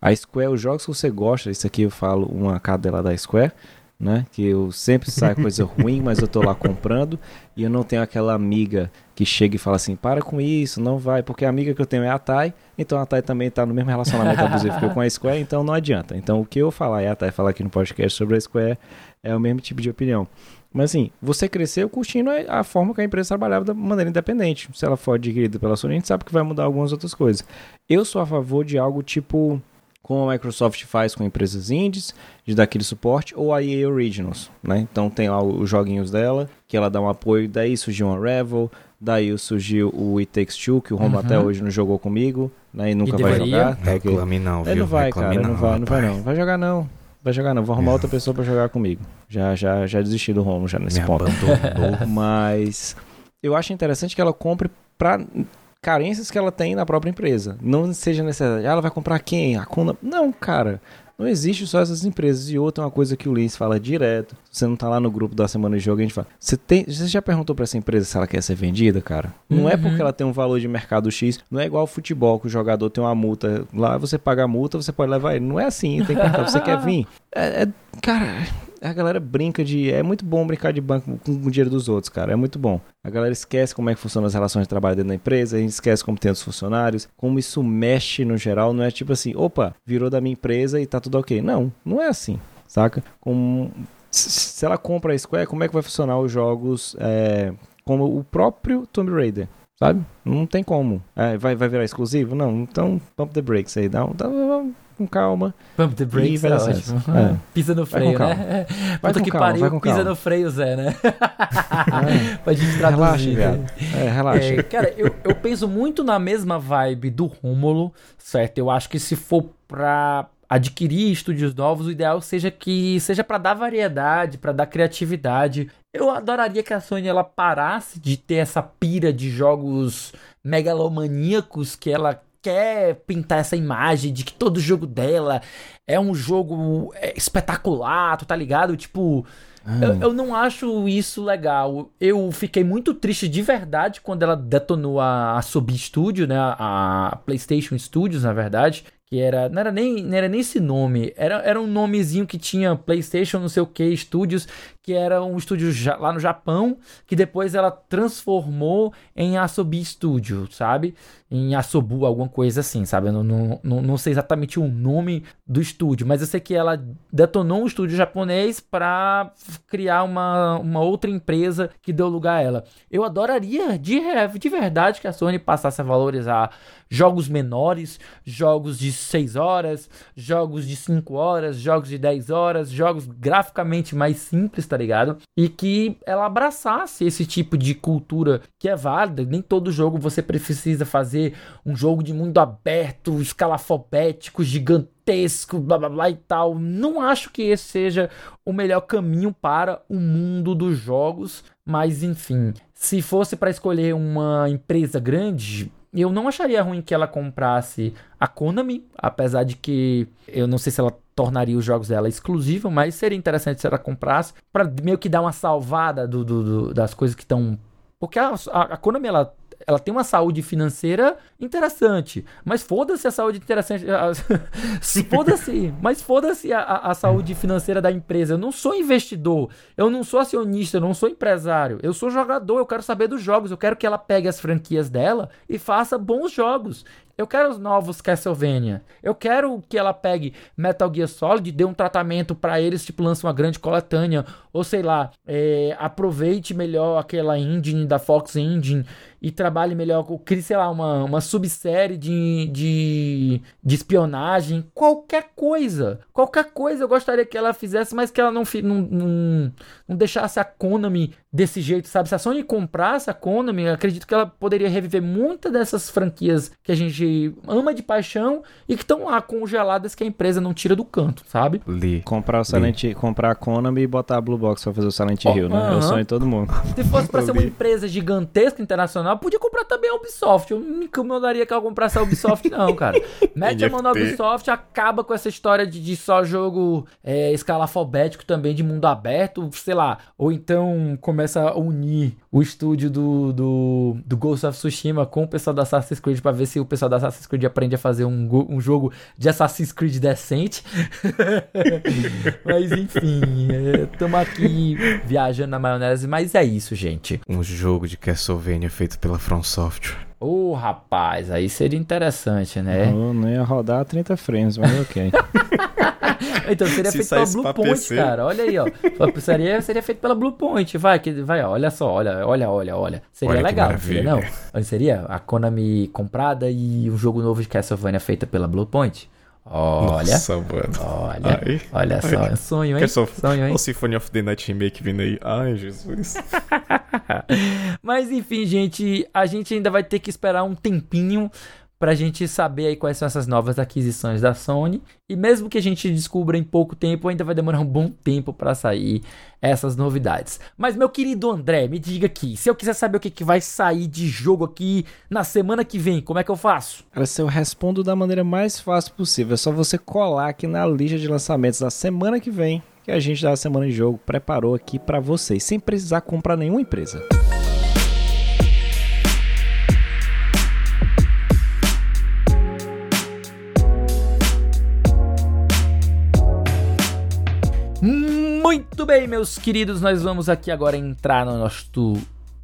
[SPEAKER 2] A Square, os jogos que você gosta, isso aqui eu falo uma cadela da Square né? Que eu sempre sai coisa ruim, mas eu tô lá comprando e eu não tenho aquela amiga que chega e fala assim: para com isso, não vai, porque a amiga que eu tenho é a Thay, então a Thay também tá no mesmo relacionamento abusivo que eu com a Square, então não adianta. Então o que eu falar e a Thay falar aqui no podcast sobre a Square é o mesmo tipo de opinião. Mas assim, você cresceu curtindo a forma que a empresa trabalhava da maneira independente. Se ela for adquirida pela Sony, a gente sabe que vai mudar algumas outras coisas. Eu sou a favor de algo tipo como a Microsoft faz com empresas indies, de dar aquele suporte, ou a EA Originals, né? Então tem lá os joguinhos dela, que ela dá um apoio, daí surgiu uma Revel, daí surgiu o It Takes Two, que o Romo uhum. até hoje não jogou comigo, né? E nunca e vai jogar.
[SPEAKER 3] Tá? Reclame não, viu?
[SPEAKER 2] Ele não vai, Reclame cara, não, não vai, não vai não. Vai jogar não. Vai jogar não, vou arrumar outra pessoa para jogar comigo. Já, já, já desisti do Romo já nesse Me ponto. Mas eu acho interessante que ela compre para carências que ela tem na própria empresa. Não seja necessário. Ah, ela vai comprar quem? A Conda? Não, cara. Não existe só essas empresas. E outra, uma coisa que o Lins fala direto. Você não tá lá no grupo da semana de jogo, a gente fala. Você, tem, você já perguntou para essa empresa se ela quer ser vendida, cara? Não uhum. é porque ela tem um valor de mercado X. Não é igual ao futebol, que o jogador tem uma multa. Lá você paga a multa, você pode levar ele. Não é assim. Tem que perguntar, você quer vir? É, é, cara, a galera brinca de. É muito bom brincar de banco com o dinheiro dos outros, cara. É muito bom. A galera esquece como é que funcionam as relações de trabalho dentro da empresa, a gente esquece como tem os funcionários, como isso mexe no geral. Não é tipo assim, opa, virou da minha empresa e tá tudo ok. Não, não é assim, saca? Com, se ela compra a Square, como é que vai funcionar os jogos é, como o próprio Tomb Raider? Sabe? Não tem como. É, vai, vai virar exclusivo? Não. Então, pump the brakes aí. Dá, dá, com calma.
[SPEAKER 1] Pump the brakes é ótimo. É. Pisa no freio, né? Vai Puta que calma, pariu, vai pisa no freio, Zé, né? É. pra gente traduzir.
[SPEAKER 2] Relaxa, é, relaxa. É,
[SPEAKER 1] cara, eu, eu penso muito na mesma vibe do Rômulo, certo? Eu acho que se for pra adquirir estúdios novos, o ideal seja que seja para dar variedade, para dar criatividade. Eu adoraria que a Sony ela parasse de ter essa pira de jogos megalomaníacos que ela quer pintar essa imagem de que todo jogo dela é um jogo é, espetacular, tu tá ligado? Tipo, ah. eu, eu, não acho isso legal. Eu fiquei muito triste de verdade quando ela detonou a, a Sub Studio, né? A PlayStation Studios, na verdade. que era não era nem não era nem esse nome, era, era um nomezinho que tinha PlayStation, não sei o que, Studios, que era um estúdio lá no Japão, que depois ela transformou em Asobi Studio, sabe? Em Asobu, alguma coisa assim, sabe? Eu não, não, não, sei exatamente o nome do estúdio, mas eu sei que ela detonou um estúdio japonês para criar uma, uma outra empresa que deu lugar a ela. Eu adoraria de, de verdade que a Sony passasse a valorizar jogos menores, jogos de 6 horas, jogos de 5 horas, jogos de 10 horas, jogos graficamente mais simples, tá ligado? E que ela abraçasse esse tipo de cultura que é válida. Nem todo jogo você precisa fazer um jogo de mundo aberto, escalafobético, gigantesco, blá blá blá e tal. Não acho que esse seja o melhor caminho para o mundo dos jogos, mas enfim, se fosse para escolher uma empresa grande, eu não acharia ruim que ela comprasse a Konami, apesar de que eu não sei se ela tornaria os jogos dela exclusivos, mas seria interessante se ela comprasse para meio que dar uma salvada do, do, do das coisas que estão porque a, a, a Konami ela ela tem uma saúde financeira interessante, mas foda-se a saúde interessante. foda-se, mas foda-se a, a, saúde financeira da empresa. Eu não sou investidor, eu não sou acionista, eu não sou empresário, eu sou jogador, eu quero saber dos jogos, eu quero que ela pegue as franquias dela e faça bons jogos. Eu quero os novos Castlevania. Eu quero que ela pegue Metal Gear Solid, dê um tratamento para eles, tipo, lance uma grande coletânea. Ou sei lá, é, aproveite melhor aquela engine da Fox Engine e trabalhe melhor, crie, sei lá, uma, uma subsérie de, de, de espionagem. Qualquer coisa. Qualquer coisa eu gostaria que ela fizesse, mas que ela não, não, não, não deixasse a Konami desse jeito, sabe? Se a Sony comprasse a Konami, acredito que ela poderia reviver muitas dessas franquias que a gente ama de paixão e que estão lá congeladas que a empresa não tira do canto, sabe?
[SPEAKER 2] Li. Comprar o Silent, comprar a Konami e botar a Blue Box pra fazer o Silent oh, Hill, né? Uh -huh. É o sonho de todo mundo.
[SPEAKER 1] Se fosse pra ser uma empresa gigantesca internacional, podia comprar também a Ubisoft. Eu não me incomodaria que ela comprasse a Ubisoft, não, cara. Mete a mão na Ubisoft, acaba com essa história de, de só jogo é, escalafobético também, de mundo aberto, sei lá. Ou então começa a unir o estúdio do, do, do Ghost of Tsushima com o pessoal da Assassin's Creed pra ver se o pessoal da Assassin's Creed aprende a fazer um, um jogo de Assassin's Creed decente. Mas enfim, estamos é, aqui viajando na maionese, mas é isso, gente.
[SPEAKER 3] Um jogo de Castlevania feito pela From Software.
[SPEAKER 1] Ô, oh, rapaz, aí seria interessante, né?
[SPEAKER 2] Não, não ia rodar 30 frames, mas ok.
[SPEAKER 1] então seria Se feito pela Blue Point, PC. cara. Olha aí, ó. Seria, seria feito pela Blue Point. Vai, que, vai, ó, olha só, olha, olha, olha, olha. Seria olha legal, seria, não? Seria a Konami comprada e um jogo novo de Castlevania feita pela Blue Point. Olha. Nossa, mano. Olha. Ai, olha só. Ai, sonho, hein? Só, sonho, hein?
[SPEAKER 3] O Symphony of the Night Remake vindo aí. Ai, Jesus.
[SPEAKER 1] Mas enfim, gente, a gente ainda vai ter que esperar um tempinho para a gente saber aí quais são essas novas aquisições da Sony. E mesmo que a gente descubra em pouco tempo, ainda vai demorar um bom tempo para sair essas novidades. Mas meu querido André, me diga aqui, se eu quiser saber o que, que vai sair de jogo aqui na semana que vem, como é que eu faço?
[SPEAKER 2] Se eu respondo da maneira mais fácil possível, é só você colar aqui na lista de lançamentos da semana que vem, que a gente da semana de jogo preparou aqui para vocês, sem precisar comprar nenhuma empresa.
[SPEAKER 1] Muito bem, meus queridos, nós vamos aqui agora entrar no nosso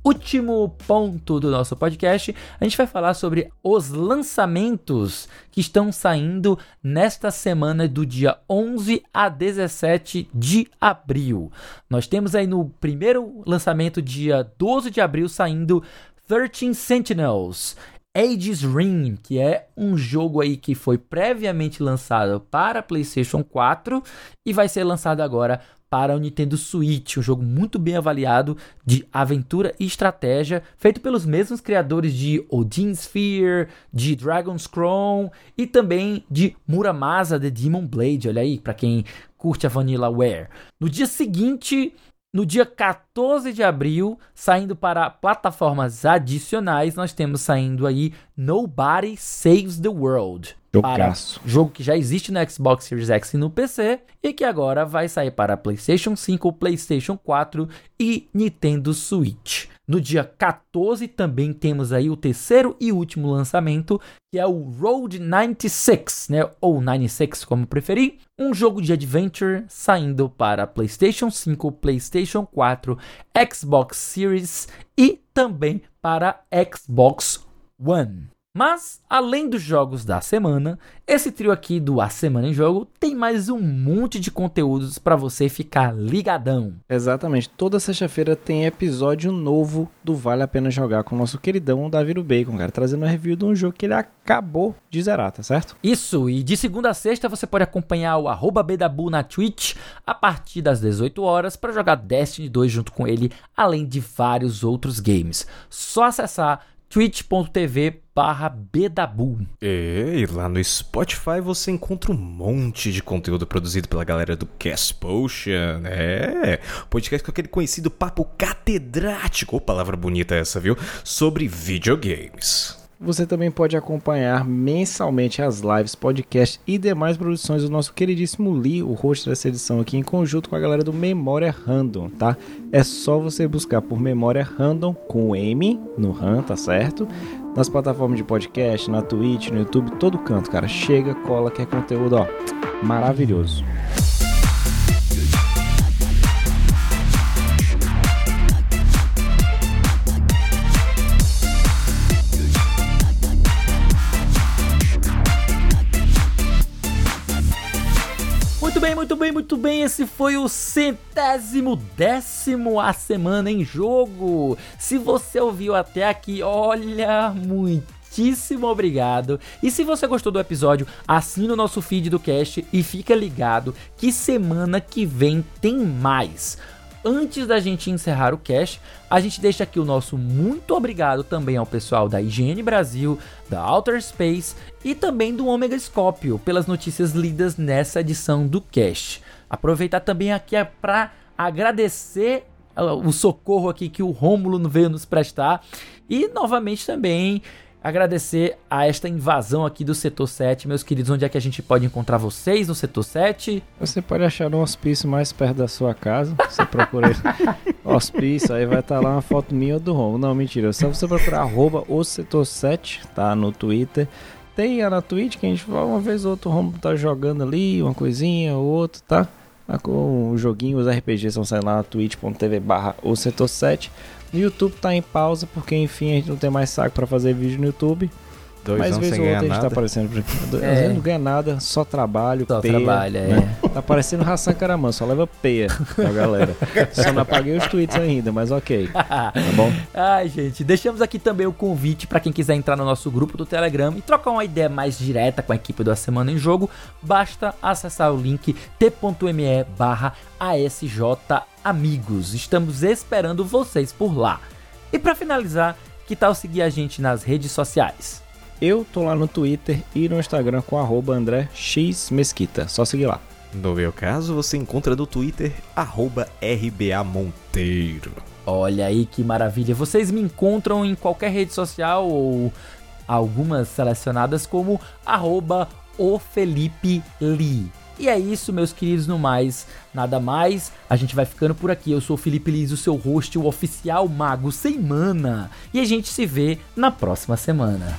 [SPEAKER 1] último ponto do nosso podcast. A gente vai falar sobre os lançamentos que estão saindo nesta semana do dia 11 a 17 de abril. Nós temos aí no primeiro lançamento, dia 12 de abril, saindo 13 Sentinels. Ages Ring, que é um jogo aí que foi previamente lançado para PlayStation 4 e vai ser lançado agora para o Nintendo Switch, um jogo muito bem avaliado de aventura e estratégia, feito pelos mesmos criadores de Odin Sphere, de Dragon's Crown e também de Muramasa The Demon Blade. Olha aí, para quem curte a Vanillaware. No dia seguinte, no dia 14 de abril, saindo para plataformas adicionais, nós temos saindo aí Nobody Saves the World.
[SPEAKER 2] Jogaço.
[SPEAKER 1] Para jogo que já existe no Xbox Series X e no PC e que agora vai sair para PlayStation 5, PlayStation 4 e Nintendo Switch. No dia 14 também temos aí o terceiro e último lançamento, que é o Road 96, né? Ou 96, como preferir. Um jogo de adventure saindo para PlayStation 5, PlayStation 4, Xbox Series e também para Xbox One. Mas, além dos jogos da semana, esse trio aqui do A Semana em Jogo tem mais um monte de conteúdos para você ficar ligadão.
[SPEAKER 2] Exatamente. Toda sexta-feira tem episódio novo do Vale a Pena Jogar com o nosso queridão Davi Bacon, cara, trazendo uma review de um jogo que ele acabou de zerar, tá certo?
[SPEAKER 1] Isso, e de segunda a sexta você pode acompanhar o arroba Bedabu na Twitch a partir das 18 horas para jogar Destiny 2 junto com ele, além de vários outros games. Só acessar twitch.tv barra Bedabu.
[SPEAKER 3] E lá no Spotify você encontra um monte de conteúdo produzido pela galera do Cast Potion. É, podcast com aquele conhecido papo catedrático, palavra bonita essa, viu? Sobre videogames.
[SPEAKER 2] Você também pode acompanhar mensalmente as lives, podcasts e demais produções do nosso queridíssimo Lee, o host dessa edição aqui, em conjunto com a galera do Memória Random, tá? É só você buscar por Memória Random com M no RAM, tá certo? Nas plataformas de podcast, na Twitch, no YouTube, todo canto, cara. Chega, cola, que é conteúdo, ó, maravilhoso.
[SPEAKER 1] Bem, muito bem, muito bem. Esse foi o centésimo décimo a semana em jogo. Se você ouviu até aqui, olha, muitíssimo obrigado. E se você gostou do episódio, assina o nosso feed do cast e fica ligado que semana que vem tem mais antes da gente encerrar o cast, a gente deixa aqui o nosso muito obrigado também ao pessoal da IGN Brasil, da Outer Space e também do Omega Scorpio pelas notícias lidas nessa edição do cast. Aproveitar também aqui é para agradecer uh, o socorro aqui que o Rômulo veio nos prestar e novamente também agradecer a esta invasão aqui do setor 7. Meus queridos, onde é que a gente pode encontrar vocês no setor 7?
[SPEAKER 2] Você pode achar um hospício mais perto da sua casa. Você procura hospício, aí vai estar tá lá uma foto minha ou do Rom. Não, mentira. É só você procurar arroba o setor 7, tá? No Twitter. Tem a na Twitch que a gente uma vez ou outra o Romo tá jogando ali, uma coisinha ou outra, tá? Com o joguinho, os RPGs são saindo lá na twitch.tv barra o setor 7. YouTube tá em pausa, porque enfim a gente não tem mais saco para fazer vídeo no YouTube. Dois Mas vez ou outra a gente tá aparecendo por aqui. É. Não ganha nada, só trabalho,
[SPEAKER 1] só peia. trabalha,
[SPEAKER 2] né? é. Tá parecendo Hassan Karaman, só leva peia pra galera. só não apaguei os tweets ainda, mas ok. Tá bom?
[SPEAKER 1] Ai, gente, deixamos aqui também o convite para quem quiser entrar no nosso grupo do Telegram e trocar uma ideia mais direta com a equipe da Semana em Jogo, basta acessar o link t.me barra ASJ Amigos. Estamos esperando vocês por lá. E para finalizar, que tal seguir a gente nas redes sociais?
[SPEAKER 2] Eu tô lá no Twitter e no Instagram com arroba André X Mesquita. Só seguir lá.
[SPEAKER 3] No meu caso, você encontra no Twitter arroba RBA Monteiro.
[SPEAKER 1] Olha aí que maravilha. Vocês me encontram em qualquer rede social ou algumas selecionadas como arroba o Felipe Lee. E é isso, meus queridos, no mais, nada mais. A gente vai ficando por aqui. Eu sou o Felipe Liz, o seu host, o oficial mago sem mana. E a gente se vê na próxima semana.